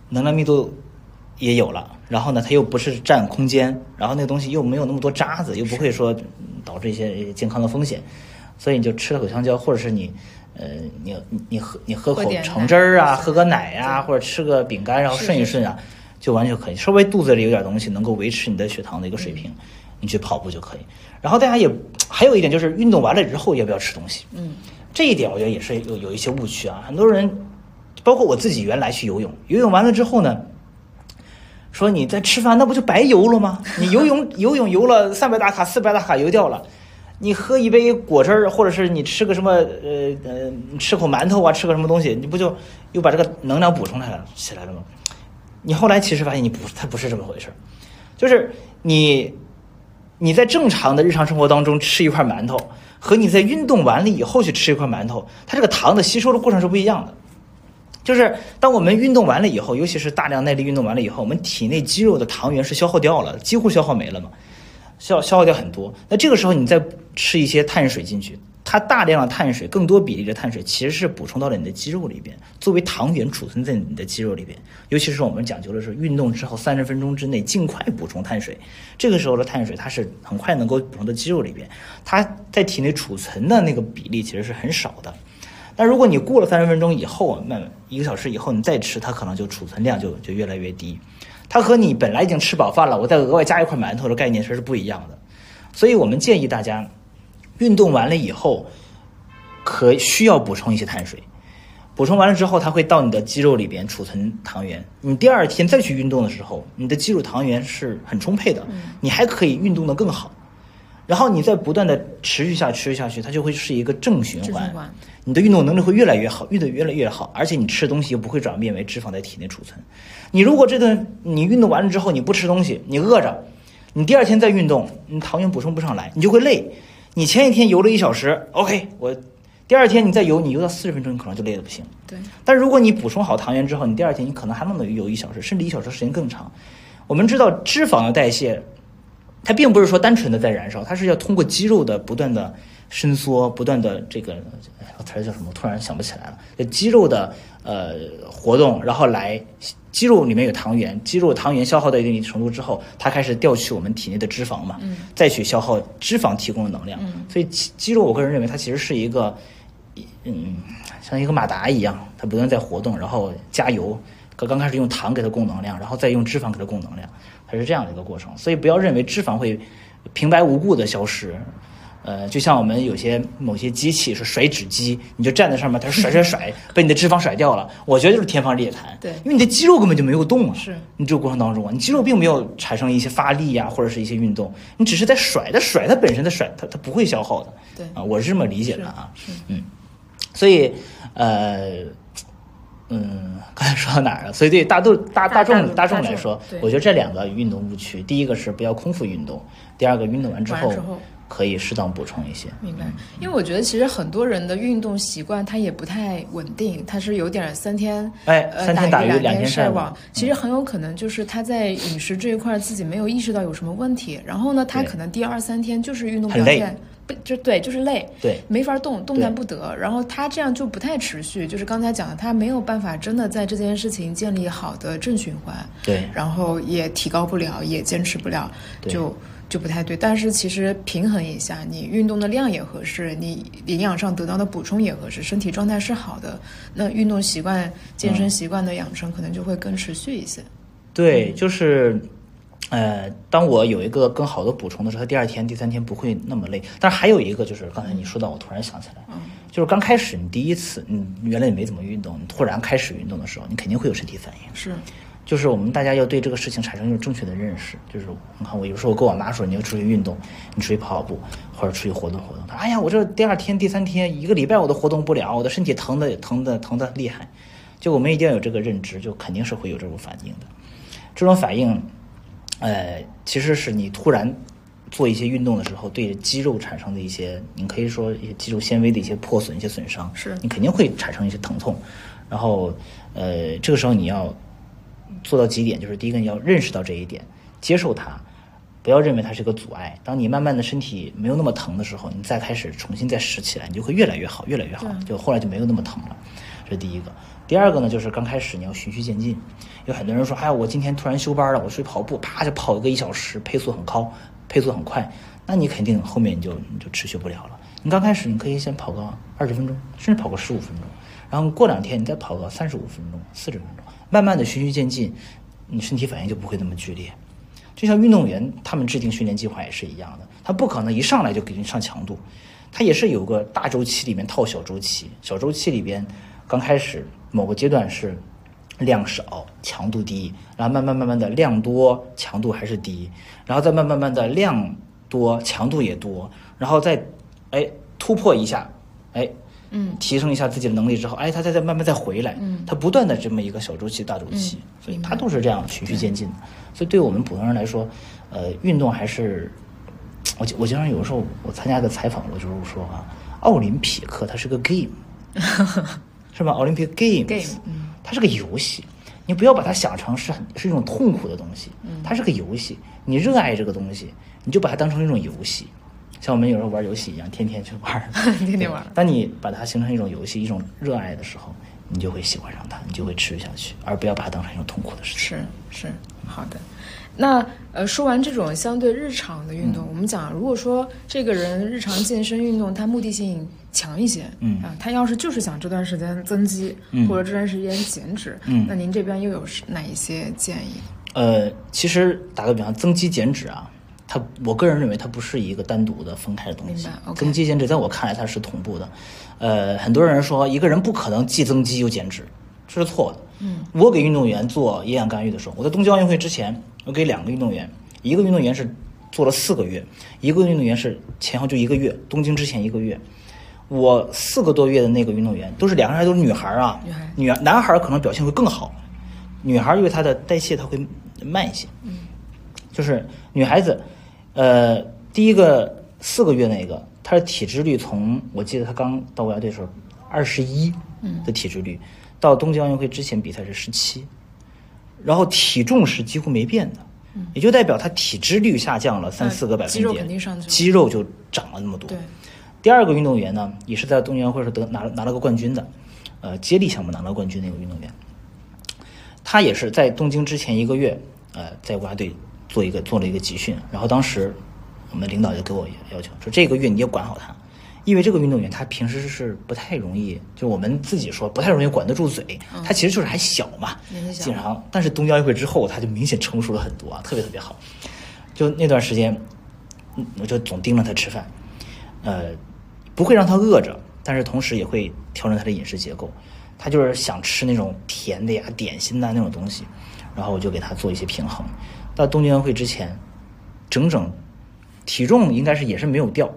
能量密度也有了。然后呢，它又不是占空间，然后那个东西又没有那么多渣子，又不会说导致一些健康的风险。所以你就吃了口香蕉，或者是你，呃，你你喝你喝口橙汁儿啊，喝个奶呀，或者吃个饼干，然后顺一顺啊，就完全可以。稍微肚子里有点东西，能够维持你的血糖的一个水平。你去跑步就可以，然后大家也还有一点就是运动完了之后要不要吃东西？嗯，这一点我觉得也是有有一些误区啊。很多人，包括我自己，原来去游泳，游泳完了之后呢，说你在吃饭，那不就白游了吗？你游泳游泳游了三百大卡、四百大卡游掉了，你喝一杯果汁儿，或者是你吃个什么呃呃吃口馒头啊，吃个什么东西，你不就又把这个能量补充来了起来了吗？你后来其实发现你不，它不是这么回事就是你。你在正常的日常生活当中吃一块馒头，和你在运动完了以后去吃一块馒头，它这个糖的吸收的过程是不一样的。就是当我们运动完了以后，尤其是大量耐力运动完了以后，我们体内肌肉的糖原是消耗掉了，几乎消耗没了嘛，消消耗掉很多。那这个时候你再吃一些碳水进去。它大量的碳水，更多比例的碳水，其实是补充到了你的肌肉里边，作为糖原储存在你的肌肉里边。尤其是我们讲究的是运动之后三十分钟之内尽快补充碳水，这个时候的碳水它是很快能够补充到肌肉里边，它在体内储存的那个比例其实是很少的。但如果你过了三十分钟以后，慢慢一个小时以后你再吃，它可能就储存量就就越来越低。它和你本来已经吃饱饭了，我再额外加一块馒头的概念是不一样的。所以我们建议大家，运动完了以后，可需要补充一些碳水。补充完了之后，它会到你的肌肉里边储存糖原。你第二天再去运动的时候，你的肌肉糖原是很充沛的，你还可以运动的更好。然后你再不断的持续下持续下去，它就会是一个正循环。你的运动能力会越来越好，运动越来越好，而且你吃东西又不会转变为脂肪在体内储存。你如果这顿你运动完了之后你不吃东西，你饿着，你第二天再运动，你糖原补充不上来，你就会累。你前一天游了一小时，OK，我。第二天你再游，你游到四十分钟，你可能就累得不行。对。但如果你补充好糖原之后，你第二天你可能还能游一小时，甚至一小时时间更长。我们知道脂肪的代谢，它并不是说单纯的在燃烧，它是要通过肌肉的不断的伸缩，不断的这个词儿叫什么？突然想不起来了。肌肉的呃活动，然后来肌肉里面有糖原，肌肉糖原消耗到一定程度之后，它开始调取我们体内的脂肪嘛，再去消耗脂肪提供的能量。所以肌肉，我个人认为它其实是一个。嗯，像一个马达一样，它不断在活动，然后加油。刚刚开始用糖给它供能量，然后再用脂肪给它供能量，它是这样的一个过程。所以不要认为脂肪会平白无故的消失。呃，就像我们有些某些机器是甩脂机，你就站在上面，它甩甩甩，被你的脂肪甩掉了。我觉得就是天方夜谭。对，因为你的肌肉根本就没有动啊。是。你这个过程当中啊，你肌肉并没有产生一些发力呀，或者是一些运动，你只是在甩它甩，它本身的甩，它它不会消耗的。对。啊，我是这么理解的啊。嗯。所以，呃，嗯，刚才说到哪儿了？所以对大众大大众大众来说，我觉得这两个运动误区，第一个是不要空腹运动，第二个运动完之后可以适当补充一些。明白？因为我觉得其实很多人的运动习惯他也不太稳定，他是有点三天哎三天打鱼两天晒网，其实很有可能就是他在饮食这一块自己没有意识到有什么问题，然后呢，他可能第二三天就是运动表现。不就对，就是累，对，没法动，动弹不得。然后他这样就不太持续，就是刚才讲的，他没有办法真的在这件事情建立好的正循环，对，然后也提高不了，也坚持不了，就就不太对。但是其实平衡一下，你运动的量也合适，你营养上得到的补充也合适，身体状态是好的，那运动习惯、健身习惯的养成可能就会更持续一些。对，就是。呃，当我有一个更好的补充的时候，第二天、第三天不会那么累。但是还有一个就是刚才你说到，我突然想起来，就是刚开始你第一次，你原来你没怎么运动，你突然开始运动的时候，你肯定会有身体反应。是，就是我们大家要对这个事情产生一种正确的认识。就是你看，我有时候跟我妈说，你要出去运动，你出去跑跑步或者出去活动活动。她哎呀，我这第二天、第三天一个礼拜我都活动不了，我的身体疼的疼的疼的厉害。就我们一定要有这个认知，就肯定是会有这种反应的。这种反应。呃，其实是你突然做一些运动的时候，对肌肉产生的一些，你可以说一些肌肉纤维的一些破损、一些损伤，是你肯定会产生一些疼痛。然后，呃，这个时候你要做到几点，就是第一个你要认识到这一点，接受它，不要认为它是个阻碍。当你慢慢的身体没有那么疼的时候，你再开始重新再拾起来，你就会越来越好，越来越好，就后来就没有那么疼了。这是第一个。第二个呢，就是刚开始你要循序渐进。有很多人说，哎，我今天突然休班了，我出去跑步，啪就跑个一小时，配速很高，配速很快，那你肯定后面你就你就持续不了了。你刚开始你可以先跑个二十分钟，甚至跑个十五分钟，然后过两天你再跑个三十五分钟、四十分钟，慢慢的循序渐进，你身体反应就不会那么剧烈。就像运动员他们制定训练计划也是一样的，他不可能一上来就给你上强度，他也是有个大周期里面套小周期，小周期里边刚开始某个阶段是。量少，强度低，然后慢慢慢慢的量多，强度还是低，然后再慢慢慢的量多，强度也多，然后再，哎突破一下，哎，嗯，提升一下自己的能力之后，哎，他再再慢慢再回来，嗯，他不断的这么一个小周期大周期，所以他都是这样循序渐进的。所以对我们普通人来说，呃，运动还是，我我经常有的时候我参加个采访，我就是说啊，奥林匹克它是个 game，是吧？奥林匹克 game，嗯。它是个游戏，你不要把它想成是很是一种痛苦的东西。它是个游戏，你热爱这个东西，你就把它当成一种游戏，像我们有时候玩游戏一样，天天去玩，天天玩。当你把它形成一种游戏、一种热爱的时候，你就会喜欢上它，你就会持续下去，而不要把它当成一种痛苦的事情。是是，好的。那呃，说完这种相对日常的运动，我们讲，如果说这个人日常健身运动，他目的性强一些，嗯啊，他要是就是想这段时间增肌，嗯，或者这段时间减脂，嗯，那您这边又有哪一些建议？呃，其实打个比方，增肌减脂啊，它我个人认为它不是一个单独的分开的东西。增肌减脂在我看来它是同步的。呃，很多人说一个人不可能既增肌又减脂，这是错的。嗯，我给运动员做营养干预的时候，我在东京奥运会之前，我给两个运动员，一个运动员是做了四个月，一个运动员是前后就一个月，东京之前一个月。我四个多月的那个运动员都是两个人都是女孩啊，女孩，女男孩可能表现会更好，女孩因为她的代谢她会慢一些，嗯，就是女孩子，呃，第一个四个月那个，他的体脂率从我记得他刚到国家队时候二十一的体脂率，到东京奥运会之前比赛是十七，然后体重是几乎没变的，也就代表他体脂率下降了三四个百分点，肌肉肯定上去，肌肉就长了那么多，对。第二个运动员呢，也是在东京奥运会上得拿拿了个冠军的，呃，接力项目拿了冠军那个运动员，他也是在东京之前一个月，呃，在国家队做一个做了一个集训，然后当时我们领导就给我要求说，这个月你要管好他，因为这个运动员他平时是不太容易，就我们自己说不太容易管得住嘴，他其实就是还小嘛，经常，但是东京奥运会之后他就明显成熟了很多啊，特别特别好，就那段时间，我就总盯着他吃饭，呃。不会让他饿着，但是同时也会调整他的饮食结构。他就是想吃那种甜的呀、点心呐那种东西，然后我就给他做一些平衡。到东京奥运会之前，整整体重应该是也是没有掉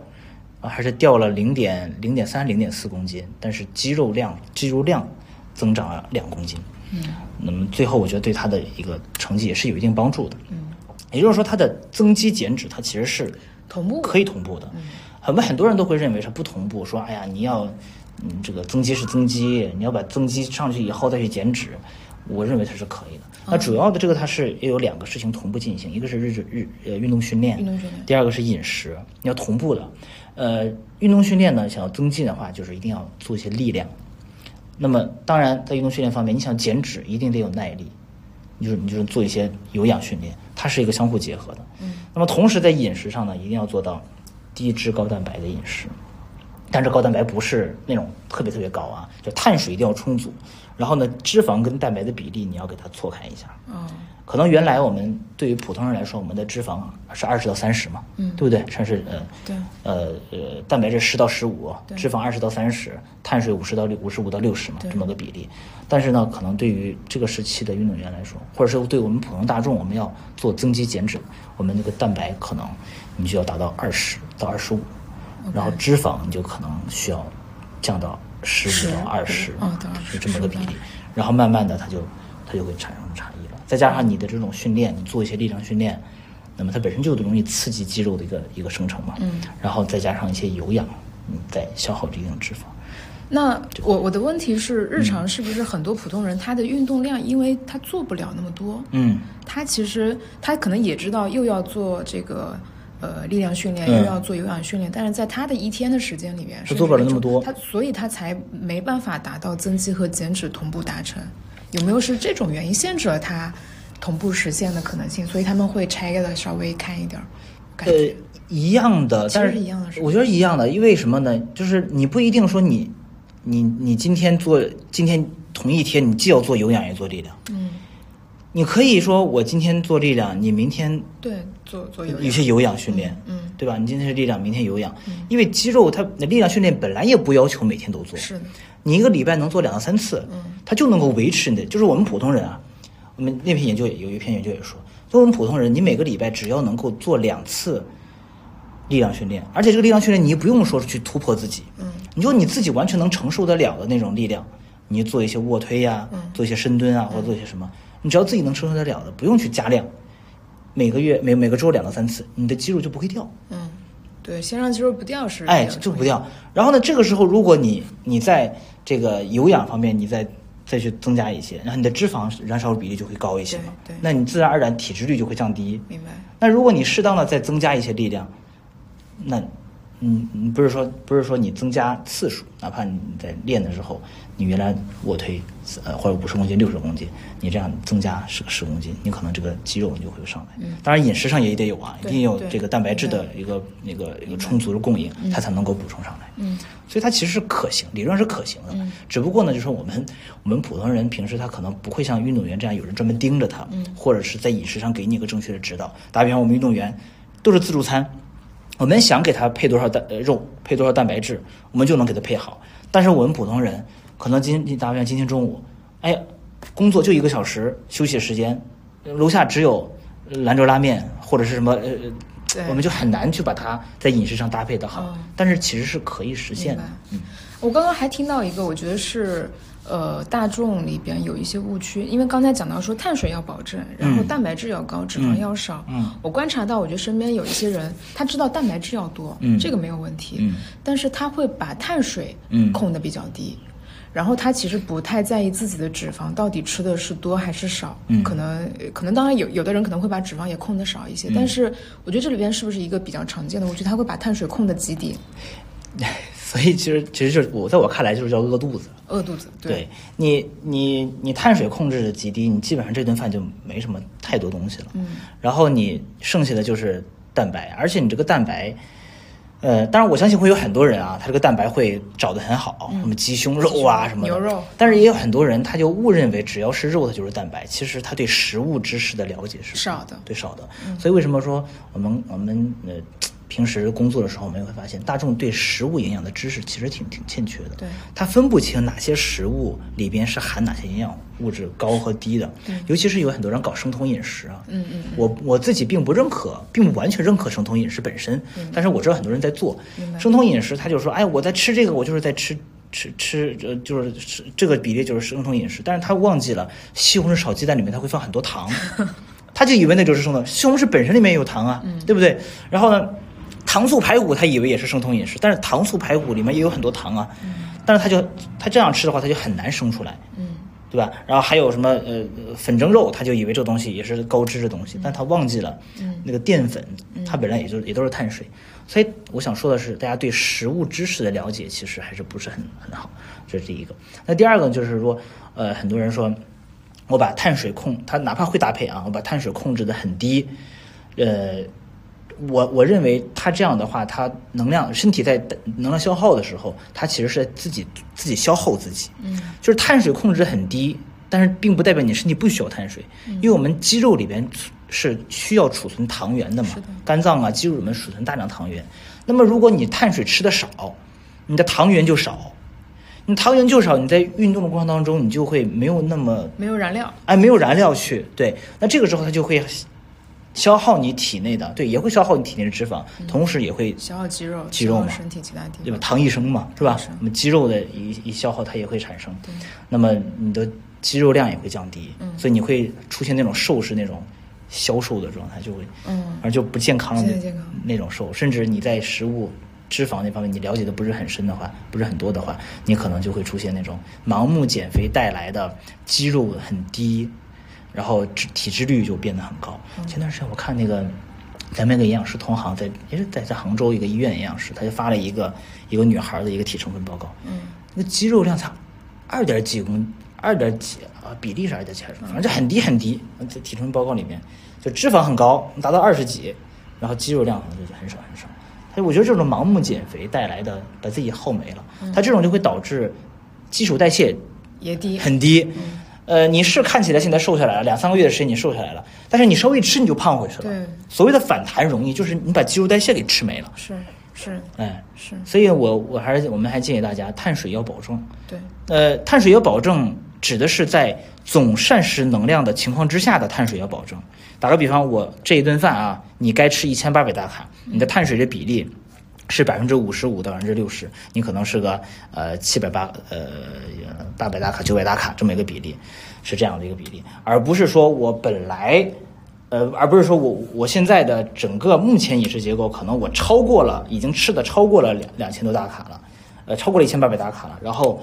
啊，还是掉了零点零点三、零点四公斤，但是肌肉量肌肉量增长了两公斤。嗯，那么最后我觉得对他的一个成绩也是有一定帮助的。嗯，也就是说他的增肌减脂，它其实是同步可以同步的。我们很多人都会认为是不同步，说哎呀，你要，嗯，这个增肌是增肌，你要把增肌上去以后再去减脂，我认为它是可以的。那主要的这个它是也有两个事情同步进行，一个是日日呃运动训练，运动训练，第二个是饮食，你要同步的。呃，运动训练呢，想要增进的话，就是一定要做一些力量。那么当然，在运动训练方面，你想减脂，一定得有耐力，就是你就是做一些有氧训练，它是一个相互结合的。嗯。那么同时在饮食上呢，一定要做到。低脂高蛋白的饮食，但是高蛋白不是那种特别特别高啊，就碳水一定要充足。然后呢，脂肪跟蛋白的比例你要给它错开一下。嗯，可能原来我们对于普通人来说，我们的脂肪是二十到三十嘛，嗯，对不对？算是呃，对，呃呃，蛋白质十到十五，脂肪二十到三十，碳水五十到六五十五到六十嘛，这么个比例。但是呢，可能对于这个时期的运动员来说，或者是对我们普通大众，我们要做增肌减脂，我们那个蛋白可能你就要达到二十。到二十五，然后脂肪你就可能需要降到十五到二十，是这么个比例。然后慢慢的，它就它就会产生差异了。再加上你的这种训练，你做一些力量训练，那么它本身就容易刺激肌肉的一个一个生成嘛。嗯。然后再加上一些有氧，你再消耗一定脂肪。那我我的问题是，日常是不是很多普通人他的运动量，因为他做不了那么多，嗯，他其实他可能也知道又要做这个。呃，力量训练又要做有氧训练，但是在他的一天的时间里面，他做不了那么多，他所以他才没办法达到增肌和减脂同步达成。有没有是这种原因限制了他同步实现的可能性？所以他们会拆开的稍微看一点儿。呃，一样的，但是一样的，我觉得一样的，因为什么呢？就是你不一定说你，你你今天做今天同一天，你既要做有氧也做力量。嗯。你可以说我今天做力量，你明天对做做有有些有氧训练，嗯，对吧？你今天是力量，明天有氧，因为肌肉它力量训练本来也不要求每天都做，是的，你一个礼拜能做两到三次，嗯，它就能够维持你的。就是我们普通人啊，我们那篇研究有一篇研究也说，就我们普通人，你每个礼拜只要能够做两次力量训练，而且这个力量训练你也不用说去突破自己，嗯，你就你自己完全能承受得了的那种力量，你做一些卧推呀，做一些深蹲啊，或者做一些什么。你只要自己能承受得了的，不用去加量，每个月每每个周两到三次，你的肌肉就不会掉。嗯，对，先让肌肉不掉是。哎，就不掉。然后呢，这个时候如果你你在这个有氧方面，你再再去增加一些，然后你的脂肪燃烧比例就会高一些嘛。对。那你自然而然体脂率就会降低。明白。那如果你适当的再增加一些力量，那嗯，不是说不是说你增加次数，哪怕你在练的时候，你原来卧推呃或者五十公斤、六十公斤，你这样增加十十公斤，你可能这个肌肉你就会上来。嗯，当然饮食上也得有啊，一定有这个蛋白质的一个那个一个充足的供应，它才能够补充上来。嗯，所以它其实是可行，理论上是可行的。嗯，只不过呢，就是说我们 我们普通人平时他可能不会像运动员这样有人专门盯着他，嗯，或者是在饮食上给你一个正确的指导。打比方，我们运动员都是自助餐。我们想给他配多少蛋呃肉，配多少蛋白质，我们就能给他配好。但是我们普通人，可能今天打比方今天中午，哎呀，工作就一个小时休息时间，楼下只有兰州拉面或者是什么呃，我们就很难去把它在饮食上搭配的好。但是其实是可以实现的。嗯，我刚刚还听到一个，我觉得是。呃，大众里边有一些误区，因为刚才讲到说碳水要保证，然后蛋白质要高，脂肪要少。嗯，我观察到，我觉得身边有一些人，他知道蛋白质要多，嗯，这个没有问题，嗯，但是他会把碳水嗯控的比较低，然后他其实不太在意自己的脂肪到底吃的是多还是少，嗯，可能可能当然有有的人可能会把脂肪也控的少一些，但是我觉得这里边是不是一个比较常见的？我觉得他会把碳水控的极低。所以其实其实就是我在我看来就是叫饿肚子，饿肚子。对你你你碳水控制的极低，你基本上这顿饭就没什么太多东西了。嗯。然后你剩下的就是蛋白，而且你这个蛋白，呃，当然我相信会有很多人啊，他这个蛋白会找的很好，什么鸡胸肉啊什么牛肉。但是也有很多人他就误认为只要是肉它就是蛋白，其实他对食物知识的了解是少的，对少的。所以为什么说我们我们呃。平时工作的时候，我们也会发现，大众对食物营养的知识其实挺挺欠缺的。对，他分不清哪些食物里边是含哪些营养物质高和低的。尤其是有很多人搞生酮饮食啊。嗯嗯。我我自己并不认可，并不完全认可生酮饮食本身。嗯。但是我知道很多人在做生酮饮食，他就说：“哎，我在吃这个，我就是在吃吃吃，呃，就是吃这个比例就是生酮饮食。”但是他忘记了西红柿炒鸡蛋里面他会放很多糖，他就以为那就是生酮。西红柿本身里面也有糖啊，对不对？然后呢？糖醋排骨，他以为也是生酮饮食，但是糖醋排骨里面也有很多糖啊，但是他就他这样吃的话，他就很难生出来，嗯，对吧？然后还有什么呃粉蒸肉，他就以为这个东西也是高脂的东西，但他忘记了，那个淀粉，它本来也就也都是碳水，所以我想说的是，大家对食物知识的了解其实还是不是很很好，这是第一个。那第二个就是说，呃，很多人说我把碳水控，他哪怕会搭配啊，我把碳水控制的很低，呃。我我认为他这样的话，他能量身体在能量消耗的时候，他其实是在自己自己消耗自己。嗯，就是碳水控制很低，但是并不代表你身体不需要碳水，因为我们肌肉里边是需要储存糖原的嘛，肝脏啊肌肉里面储存大量糖原。那么如果你碳水吃的少，你的糖原就少，你糖原就少，你在运动的过程当中，你就会没有那么没有燃料，哎，没有燃料去对，那这个时候它就会。消耗你体内的，对，也会消耗你体内的脂肪，同时也会消耗肌肉，肌肉嘛，身体其他地方，对吧？糖一生嘛，是吧？那么肌肉的一一消耗，它也会产生，那么你的肌肉量也会降低，所以你会出现那种瘦是那种消瘦的状态，就会，嗯，而就不健康的那种瘦，甚至你在食物脂肪那方面你了解的不是很深的话，不是很多的话，你可能就会出现那种盲目减肥带来的肌肉很低。然后脂体脂率就变得很高。前段时间我看那个咱们那个营养师同行在也是在在杭州一个医院营养师，他就发了一个一个女孩的一个体成分报告。嗯，那肌肉量差二点几公二点几啊，比例是二点几还是反正就很低很低。在体成分报告里面，就脂肪很高，达到二十几，然后肌肉量可能就很少很少。他我觉得这种盲目减肥带来的把自己耗没了，它这种就会导致基础代谢也低很低。呃，你是看起来现在瘦下来了，两三个月的时间你瘦下来了，但是你稍微一吃你就胖回去了。对，所谓的反弹容易，就是你把肌肉代谢给吃没了。是是，哎是，所以我我还是我们还建议大家碳水要保证。对，呃，碳水要保证指的是在总膳食能量的情况之下的碳水要保证。打个比方，我这一顿饭啊，你该吃一千八百大卡，你的碳水的比例。是百分之五十五到百分之六十，你可能是个呃七百八呃八百大卡九百大卡这么一个比例，是这样的一个比例，而不是说我本来呃而不是说我我现在的整个目前饮食结构可能我超过了已经吃的超过了两两千多大卡了，呃超过了一千八百大卡了，然后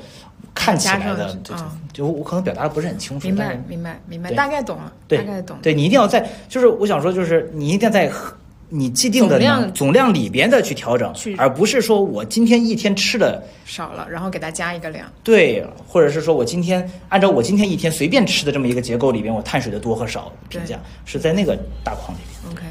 看起来的就就我可能表达的不是很清楚，明白明白明白，大概懂了，大概懂，对你一定要在就是我想说就是你一定要在。你既定的量总量里边的去调整，而不是说我今天一天吃的少了，然后给它加一个量。对，或者是说我今天按照我今天一天随便吃的这么一个结构里边，我碳水的多和少评价是在那个大框里边。OK，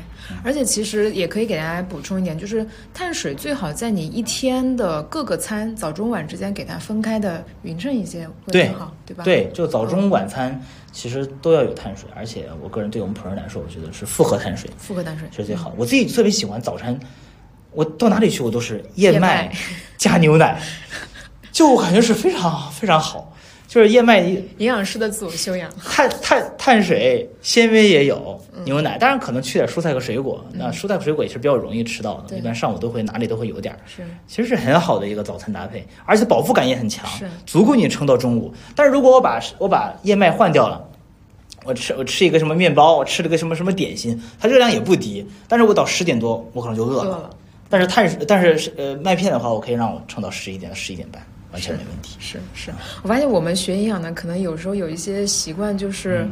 而且其实也可以给大家补充一点，就是碳水最好在你一天的各个餐早中晚之间给它分开的匀称一些会更好，对吧？对，就早中晚餐其实都要有碳水，而且我个人对我们普通人来说，我觉得是复合碳水，复合碳水是最好的。我自己特别喜欢早餐，我到哪里去我都是燕麦加牛奶，就我感觉是非常非常好。就是燕麦营养师的自我修养，碳碳碳水纤维也有，牛奶当然可能去点蔬菜和水果，那蔬菜和水果也是比较容易吃到的，一般上午都会哪里都会有点儿，是，其实是很好的一个早餐搭配，而且饱腹感也很强，是，足够你撑到中午。但是如果我把我把燕麦换掉了，我吃我吃一个什么面包，我吃了个什么什么点心，它热量也不低，但是我到十点多我可能就饿了，但是碳水但是呃麦片的话，我可以让我撑到十一点到十一点半。完全没问题。是是，我发现我们学营养的，可能有时候有一些习惯，就是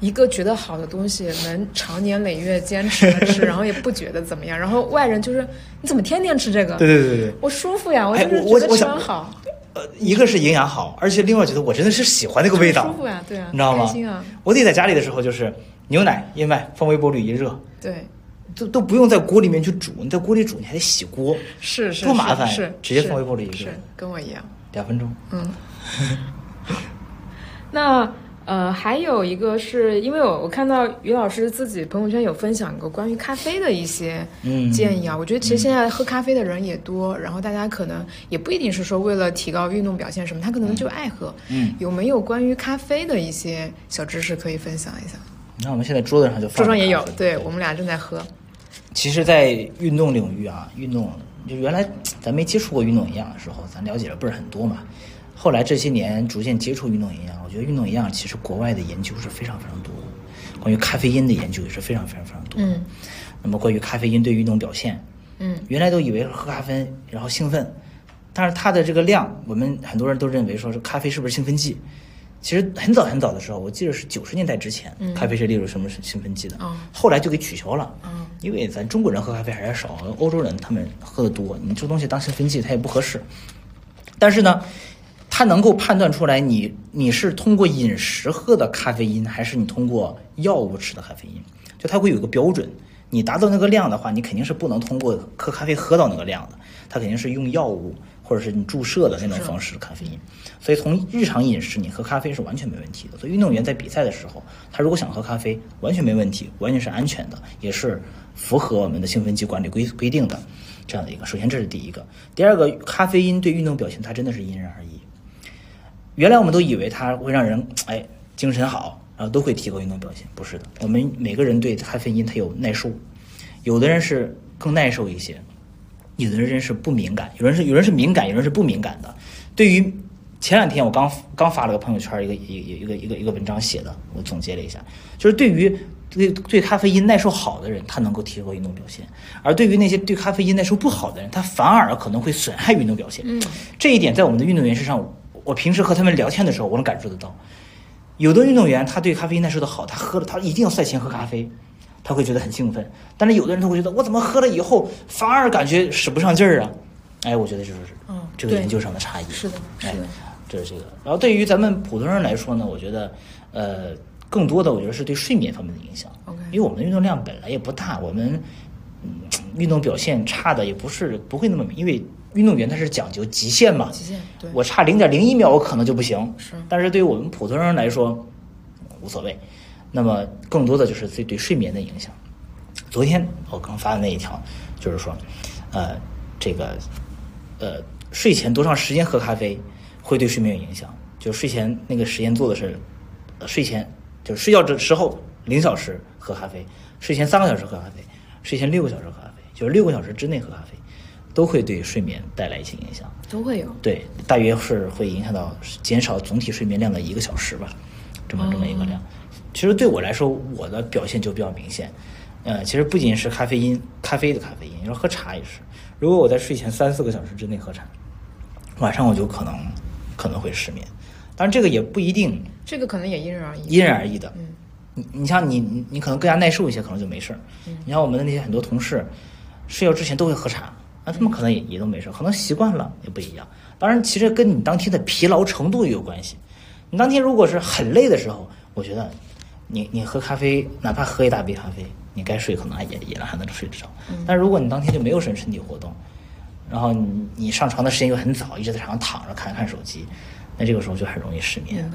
一个觉得好的东西，能长年累月坚持吃，然后也不觉得怎么样。然后外人就是你怎么天天吃这个？对对对对，我舒服呀，我就是觉得吃完好。呃，一个是营养好，而且另外觉得我真的是喜欢那个味道，舒服呀，对啊，你知道吗？开心啊！我自己在家里的时候，就是牛奶、燕麦放微波炉一热，对。都都不用在锅里面去煮，你在锅里煮你还得洗锅，是是多麻烦，是直接放微波炉一热，跟我一样，两分钟。嗯，那呃还有一个是因为我我看到于老师自己朋友圈有分享过关于咖啡的一些建议啊，我觉得其实现在喝咖啡的人也多，然后大家可能也不一定是说为了提高运动表现什么，他可能就爱喝。嗯，有没有关于咖啡的一些小知识可以分享一下？那我们现在桌子上就桌上也有，对我们俩正在喝。其实，在运动领域啊，运动就原来咱没接触过运动营养的时候，咱了解的不是很多嘛。后来这些年逐渐接触运动营养，我觉得运动营养其实国外的研究是非常非常多的，关于咖啡因的研究也是非常非常非常多。嗯。那么关于咖啡因对运动表现，嗯，原来都以为喝咖啡然后兴奋，但是它的这个量，我们很多人都认为说是咖啡是不是兴奋剂？其实很早很早的时候，我记得是九十年代之前，咖啡是列入什么兴奋剂的。后来就给取消了。因为咱中国人喝咖啡还是少，欧洲人他们喝的多。你这东西当兴奋剂，它也不合适。但是呢，它能够判断出来你你是通过饮食喝的咖啡因，还是你通过药物吃的咖啡因，就它会有一个标准。你达到那个量的话，你肯定是不能通过喝咖啡喝到那个量的，它肯定是用药物。或者是你注射的那种方式咖啡因，所以从日常饮食你喝咖啡是完全没问题的。所以运动员在比赛的时候，他如果想喝咖啡，完全没问题，完全是安全的，也是符合我们的兴奋剂管理规规定的这样的一个。首先这是第一个，第二个，咖啡因对运动表现它真的是因人而异。原来我们都以为它会让人哎精神好，然后都会提高运动表现，不是的。我们每个人对咖啡因它有耐受，有的人是更耐受一些。有的人是不敏感，有人是有人是敏感，有人是不敏感的。对于前两天我刚刚发了个朋友圈，一个一一个一个一个文章写的，我总结了一下，就是对于对对咖啡因耐受好的人，他能够提高运动表现；而对于那些对咖啡因耐受不好的人，他反而可能会损害运动表现。嗯，这一点在我们的运动员身上，我平时和他们聊天的时候，我能感受得到。有的运动员他对咖啡因耐受的好，他喝了他一定要赛前喝咖啡。他会觉得很兴奋，但是有的人他会觉得我怎么喝了以后反而感觉使不上劲儿啊？哎，我觉得就是这个研究上的差异。是的，是的，这是这个。然后对于咱们普通人来说呢，我觉得呃，更多的我觉得是对睡眠方面的影响。因为我们的运动量本来也不大，我们嗯运动表现差的也不是不会那么，因为运动员他是讲究极限嘛。极限，对。我差零点零一秒我可能就不行。是。但是对于我们普通人来说无所谓。那么更多的就是对对睡眠的影响。昨天我刚发的那一条，就是说，呃，这个，呃，睡前多长时间喝咖啡会对睡眠有影响？就睡前那个实验做的是，睡前就睡觉的时候零小时喝咖啡，睡前三个小时喝咖啡，睡前六个小时喝咖啡，就是六个小时之内喝咖啡，都会对睡眠带来一些影响。都会有。对，大约是会影响到减少总体睡眠量的一个小时吧，这么这么一个量。其实对我来说，我的表现就比较明显。呃，其实不仅是咖啡因，咖啡的咖啡因，你说喝茶也是。如果我在睡前三四个小时之内喝茶，晚上我就可能可能会失眠。当然，这个也不一定。这个可能也因人而异。因人而异的。嗯。你你像你你你可能更加耐受一些，可能就没事儿。你像我们的那些很多同事，睡觉之前都会喝茶，那他们可能也也都没事儿，可能习惯了也不一样。当然，其实跟你当天的疲劳程度也有关系。你当天如果是很累的时候，我觉得你你喝咖啡，哪怕喝一大杯咖啡，你该睡可能也也还能睡得着。但如果你当天就没有什么身体活动，然后你你上床的时间又很早，一直在床上躺着看看手机，那这个时候就很容易失眠。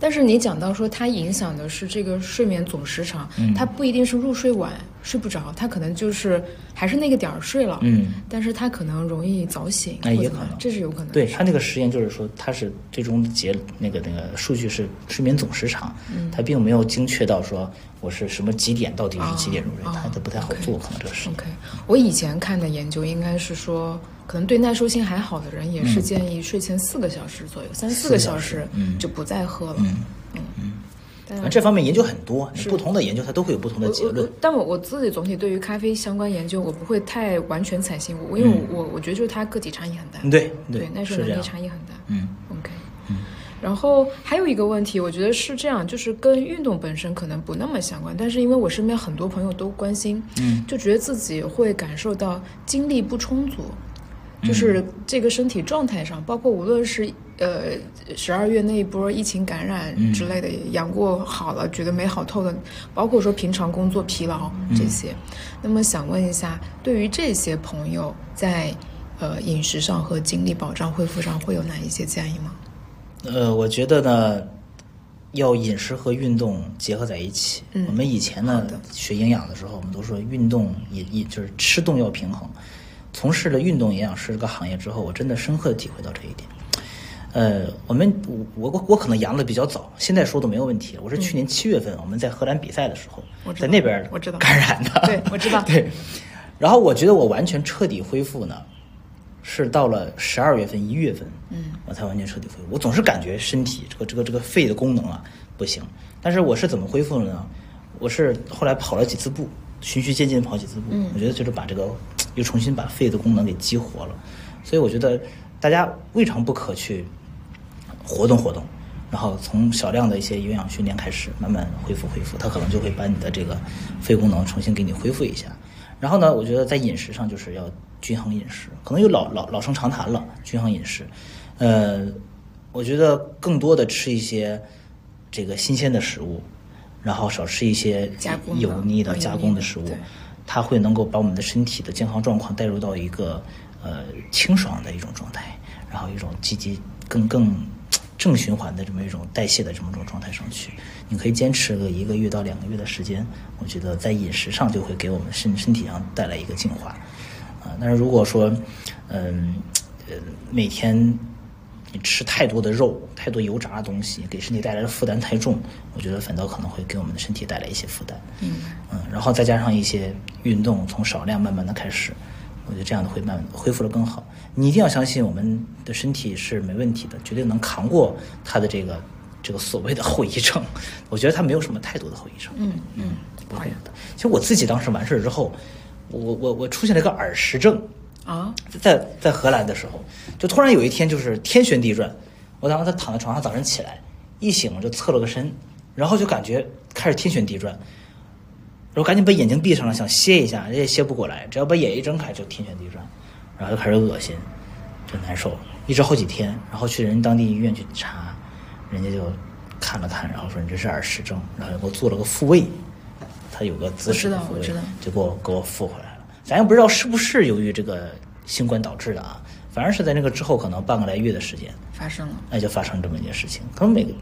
但是你讲到说它影响的是这个睡眠总时长，它不一定是入睡晚睡不着，他可能就是还是那个点儿睡了，嗯，但是他可能容易早醒，那也可能，这是有可能。对他那个实验就是说，他是最终结那个那个数据是睡眠总时长，嗯，他并没有精确到说我是什么几点到底是几点入睡，他都不太好做，可能这个是。OK，我以前看的研究应该是说。可能对耐受性还好的人，也是建议睡前四个小时左右，三四个小时就不再喝了。嗯嗯嗯。这方面研究很多，不同的研究它都会有不同的结论。但我我自己总体对于咖啡相关研究，我不会太完全采信，我因为我我觉得就是它个体差异很大。对对，耐受能力差异很大。嗯，OK。嗯。然后还有一个问题，我觉得是这样，就是跟运动本身可能不那么相关，但是因为我身边很多朋友都关心，嗯，就觉得自己会感受到精力不充足。就是这个身体状态上，包括无论是呃十二月那一波疫情感染之类的，养过好了觉得没好透的，包括说平常工作疲劳这些，那么想问一下，对于这些朋友在呃饮食上和精力保障恢复上会有哪一些建议吗？呃，我觉得呢，要饮食和运动结合在一起。我们以前呢学营养的时候，我们都说运动也也就是吃动要平衡。从事了运动营养师这个行业之后，我真的深刻的体会到这一点。呃，我们我我我可能阳的比较早，现在说都没有问题。我是去年七月份我们在荷兰比赛的时候，在那边我知道感染的，对，我知道。对，然后我觉得我完全彻底恢复呢，是到了十二月份一月份，嗯，我才完全彻底恢复。我总是感觉身体这个这个这个肺的功能啊不行，但是我是怎么恢复的呢？我是后来跑了几次步。循序渐进跑几次步，我觉得就是把这个又重新把肺的功能给激活了，所以我觉得大家未尝不可去活动活动，然后从小量的一些有氧训练开始，慢慢恢复恢复，它可能就会把你的这个肺功能重新给你恢复一下。然后呢，我觉得在饮食上就是要均衡饮食，可能又老老老生常谈了，均衡饮食。呃，我觉得更多的吃一些这个新鲜的食物。然后少吃一些油腻的加工的食物，它会能够把我们的身体的健康状况带入到一个呃清爽的一种状态，然后一种积极、更更正循环的这么一种代谢的这么一种状态上去。你可以坚持个一个月到两个月的时间，我觉得在饮食上就会给我们身身体上带来一个净化。啊，但是如果说嗯呃每天。你吃太多的肉，太多油炸的东西，给身体带来的负担太重，我觉得反倒可能会给我们的身体带来一些负担。嗯嗯，然后再加上一些运动，从少量慢慢的开始，我觉得这样的会慢恢复的更好。你一定要相信我们的身体是没问题的，绝对能扛过他的这个这个所谓的后遗症。我觉得他没有什么太多的后遗症。嗯嗯，不会的。其实我自己当时完事儿之后，我我我出现了一个耳石症。啊，在在荷兰的时候，就突然有一天就是天旋地转，我当时躺在床上，早晨起来一醒就侧了个身，然后就感觉开始天旋地转，然后赶紧把眼睛闭上了，想歇一下，也歇不过来，只要把眼一睁开就天旋地转，然后就开始恶心，就难受，一直好几天，然后去人当地医院去查，人家就看了看，然后说你这是耳石症，然后给我做了个复位，他有个姿势的复位，就给我给我复回来了。咱也不知道是不是由于这个新冠导致的啊，反正是在那个之后可能半个来月的时间发生了，那就发生这么一件事情。可能每个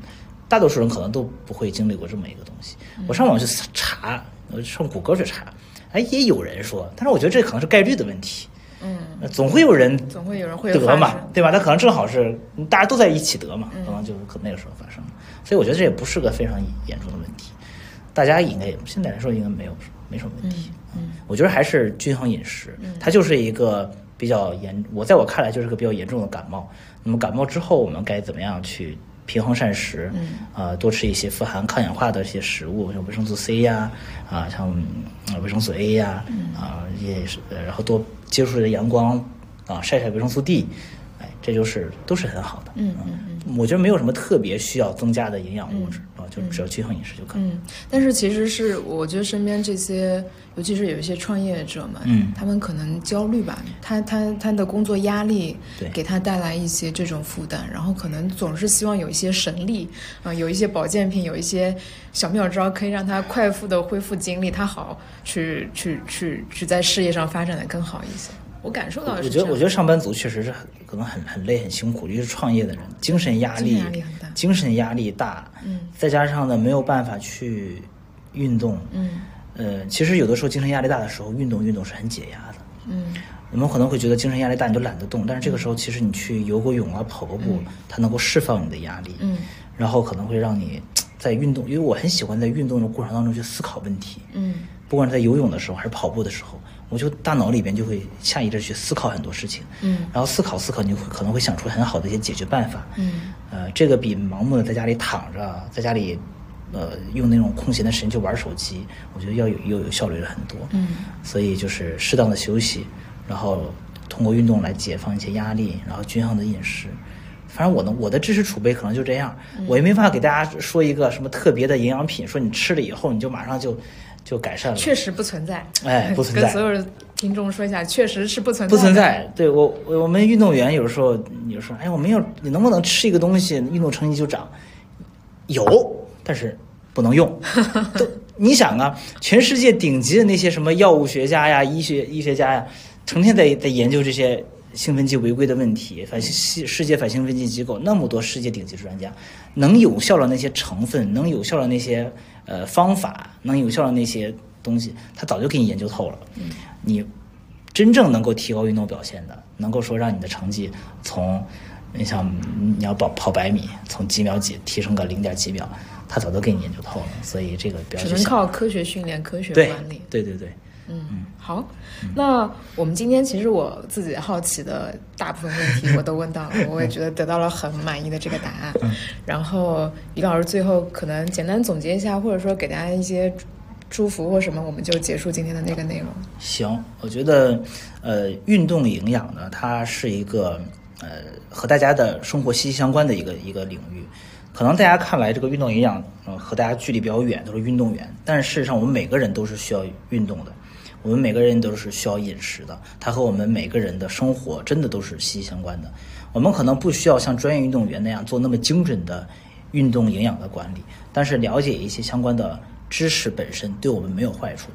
大多数人可能都不会经历过这么一个东西。我上网去查，我上谷歌去查，哎，也有人说，但是我觉得这可能是概率的问题。嗯，总会有人总会有人会得嘛，对吧？他可能正好是大家都在一起得嘛，可能就可那个时候发生。所以我觉得这也不是个非常严重的问题，大家应该现在来说应该没有没什么问题。嗯，我觉得还是均衡饮食，它就是一个比较严，我在我看来就是个比较严重的感冒。那么感冒之后，我们该怎么样去平衡膳食？嗯，啊，多吃一些富含抗氧化的一些食物，像维生素 C 呀，啊，像维生素 A 呀，啊，也是，然后多接触的阳光，啊，晒晒维生素 D，哎，这就是都是很好的。嗯嗯嗯，我觉得没有什么特别需要增加的营养物质啊，就只要均衡饮食就可以。嗯，但是其实是我觉得身边这些，尤其是有一些创业者们，嗯，他们可能焦虑吧，他他他的工作压力对给他带来一些这种负担，然后可能总是希望有一些神力啊、有一些保健品，有一些小妙招可以让他快速的恢复精力，他好去去去去在事业上发展的更好一些。我感受到的我觉得，我觉得上班族确实是很可能很很累、很辛苦，尤其是创业的人，精神压力精神压力很大精神压力大，嗯，再加上呢没有办法去运动，嗯呃，其实有的时候精神压力大的时候，运动运动是很解压的。嗯我们可能会觉得精神压力大你就懒得动，但是这个时候其实你去游个泳啊、跑个步，它能够释放你的压力，嗯然后可能会让你在运动，因为我很喜欢在运动的过程当中去思考问题，嗯不管是在游泳的时候还是跑步的时候，我就大脑里边就会下意识去思考很多事情，嗯。然后思考思考，你会可能会想出很好的一些解决办法，嗯。呃，这个比盲目的在家里躺着，在家里，呃，用那种空闲的时间去玩手机，我觉得要有又有效率了很多。嗯。所以就是适当的休息，然后通过运动来解放一些压力，然后均衡的饮食。反正我呢，我的知识储备可能就这样，嗯。我也没法给大家说一个什么特别的营养品，说你吃了以后你就马上就就改善了。确实不存在，哎不存在跟所有的听众说一下，确实是不存在，不存。在。对我，我我们运动员有时候你就说，哎，我没有，你能不能吃一个东西，运动成绩就涨？有，但是不能用。都你想啊，全世界顶级的那些什么药物学家呀、医学医学家呀，成天在在研究这些兴奋剂违规的问题。反世世界反兴奋剂机构那么多世界顶级专家，能有效的那些成分，能有效的那些呃方法，能有效的那些东西，他早就给你研究透了。嗯你真正能够提高运动表现的，能够说让你的成绩从，你想你要跑跑百米，从几秒几提升个零点几秒，他早都给你研究透了，所以这个不要只能。靠科学训练、科学管理。对对对，嗯，好。那我们今天其实我自己好奇的大部分问题我都问到了，我也觉得得到了很满意的这个答案。然后李老师最后可能简单总结一下，或者说给大家一些祝福或什么，我们就结束今天的那个内容。行，我觉得，呃，运动营养呢，它是一个呃和大家的生活息息相关的一个一个领域。可能大家看来这个运动营养，呃，和大家距离比较远，都是运动员，但是事实上我们每个人都是需要运动的，我们每个人都是需要饮食的，它和我们每个人的生活真的都是息息相关的。我们可能不需要像专业运动员那样做那么精准的运动营养的管理，但是了解一些相关的知识本身对我们没有坏处。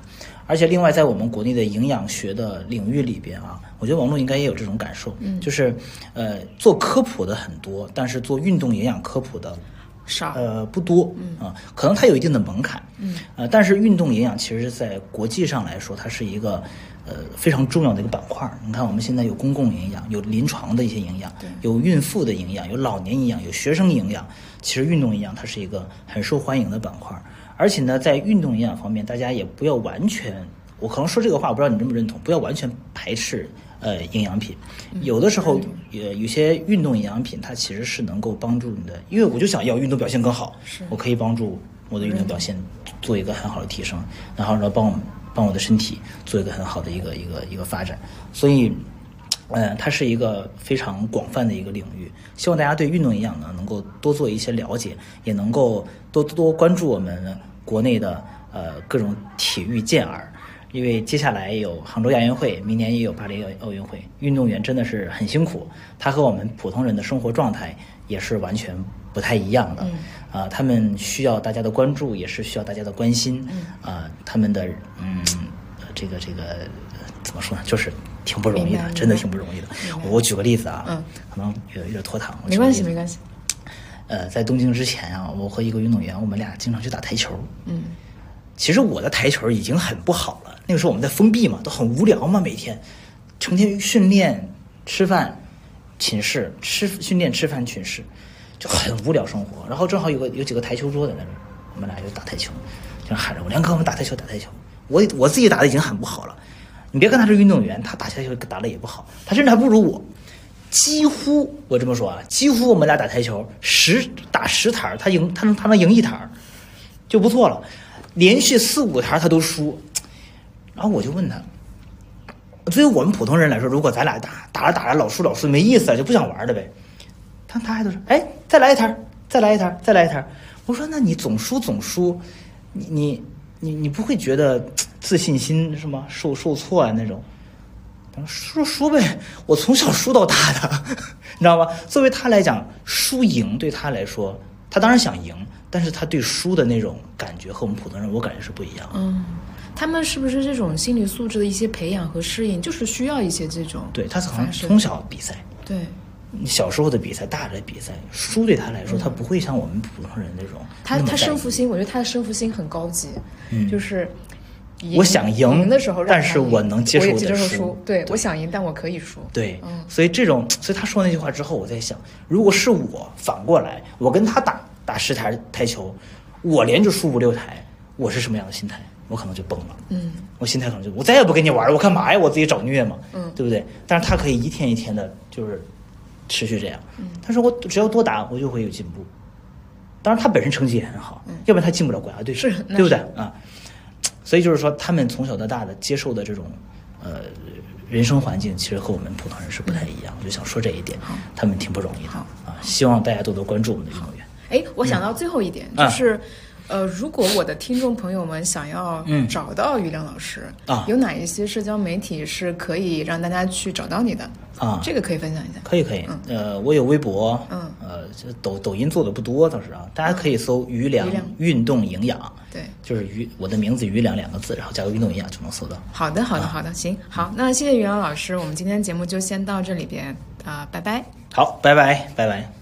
而且另外，在我们国内的营养学的领域里边啊，我觉得王璐应该也有这种感受，嗯，就是呃做科普的很多，但是做运动营养科普的少，呃不多啊，可能它有一定的门槛，嗯，呃，但是运动营养其实在国际上来说，它是一个呃非常重要的一个板块。你看，我们现在有公共营养，有临床的一些营养，有孕妇的营养，有老年营养，有学生营养。其实运动营养它是一个很受欢迎的板块，而且呢，在运动营养方面，大家也不要完全，我可能说这个话，我不知道你认不认同，不要完全排斥。呃，营养品，有的时候，呃，有些运动营养品，它其实是能够帮助你的，因为我就想要运动表现更好，我可以帮助我的运动表现做一个很好的提升，然后呢，帮我帮我的身体做一个很好的一个一个一个发展，所以，呃，它是一个非常广泛的一个领域，希望大家对运动营养呢能够多做一些了解，也能够多多关注我们国内的呃各种体育健儿。因为接下来有杭州亚运会，明年也有巴黎奥运会，运动员真的是很辛苦，他和我们普通人的生活状态也是完全不太一样的。啊、他们需要大家的关注，也是需要大家的关心。啊、他们的嗯，呃这个这个呃怎么说呢，就是挺不容易的，真的挺不容易的。我我举个例子啊，嗯可能有有点拖堂，我没关系，没关系。呃，在东京之前啊，我和一个运动员，我们俩经常去打台球。嗯，其实我的台球已经很不好了。那个时候我们在封闭嘛，都很无聊嘛，每天成天训练、吃饭、寝室吃训练、吃饭、寝室，就很无聊生活。然后正好有个有几个台球桌在那，我们俩就打台球，就喊着我梁哥，我们打台球，打台球。我我自己打的已经很不好了，你别看他是运动员，他打台球打的也不好，他甚至还不如我。几乎我这么说啊，几乎我们俩打台球十打十台，他赢他能他能赢一台，就不错了。连续四五台他都输，然后我就问他，对于我们普通人来说，如果咱俩打打着打着老输老输没意思了，就不想玩了呗。他他还都说，哎，再来一台，再来一台，再来一台。我说那你总输总输，你你你你不会觉得自信心什么受受挫啊那种？他说输输呗，我从小输到大的，你知道吗？作为他来讲，输赢对他来说，他当然想赢，但是他对输的那种感觉和我们普通人我感觉是不一样。嗯。他们是不是这种心理素质的一些培养和适应，就是需要一些这种？对他从从小比赛，对，小时候的比赛，大的比赛，输对他来说，他不会像我们普通人那种。他他胜负心，我觉得他的胜负心很高级，就是我想赢的时候，但是我能接受接受输。对，我想赢，但我可以输。对，所以这种，所以他说那句话之后，我在想，如果是我反过来，我跟他打打十台台球，我连着输五六台，我是什么样的心态？我可能就崩了，嗯，我心态可能就我再也不跟你玩了，我干嘛呀？我自己找虐嘛，嗯，对不对？但是他可以一天一天的，就是持续这样。他说我只要多打，我就会有进步。当然他本身成绩也很好，要不然他进不了国家队，是，对不对啊？所以就是说，他们从小到大的接受的这种呃人生环境，其实和我们普通人是不太一样。我就想说这一点，他们挺不容易的啊。希望大家多多关注我们的运动员。哎，我想到最后一点就是。呃，如果我的听众朋友们想要找到于良老师啊，有哪一些社交媒体是可以让大家去找到你的啊？这个可以分享一下。可以可以，呃，我有微博，嗯，呃，抖抖音做的不多倒是啊，大家可以搜于良运动营养，对，就是于我的名字于良两个字，然后加个运动营养就能搜到。好的好的好的，行好，那谢谢于良老师，我们今天节目就先到这里边啊，拜拜。好，拜拜拜拜。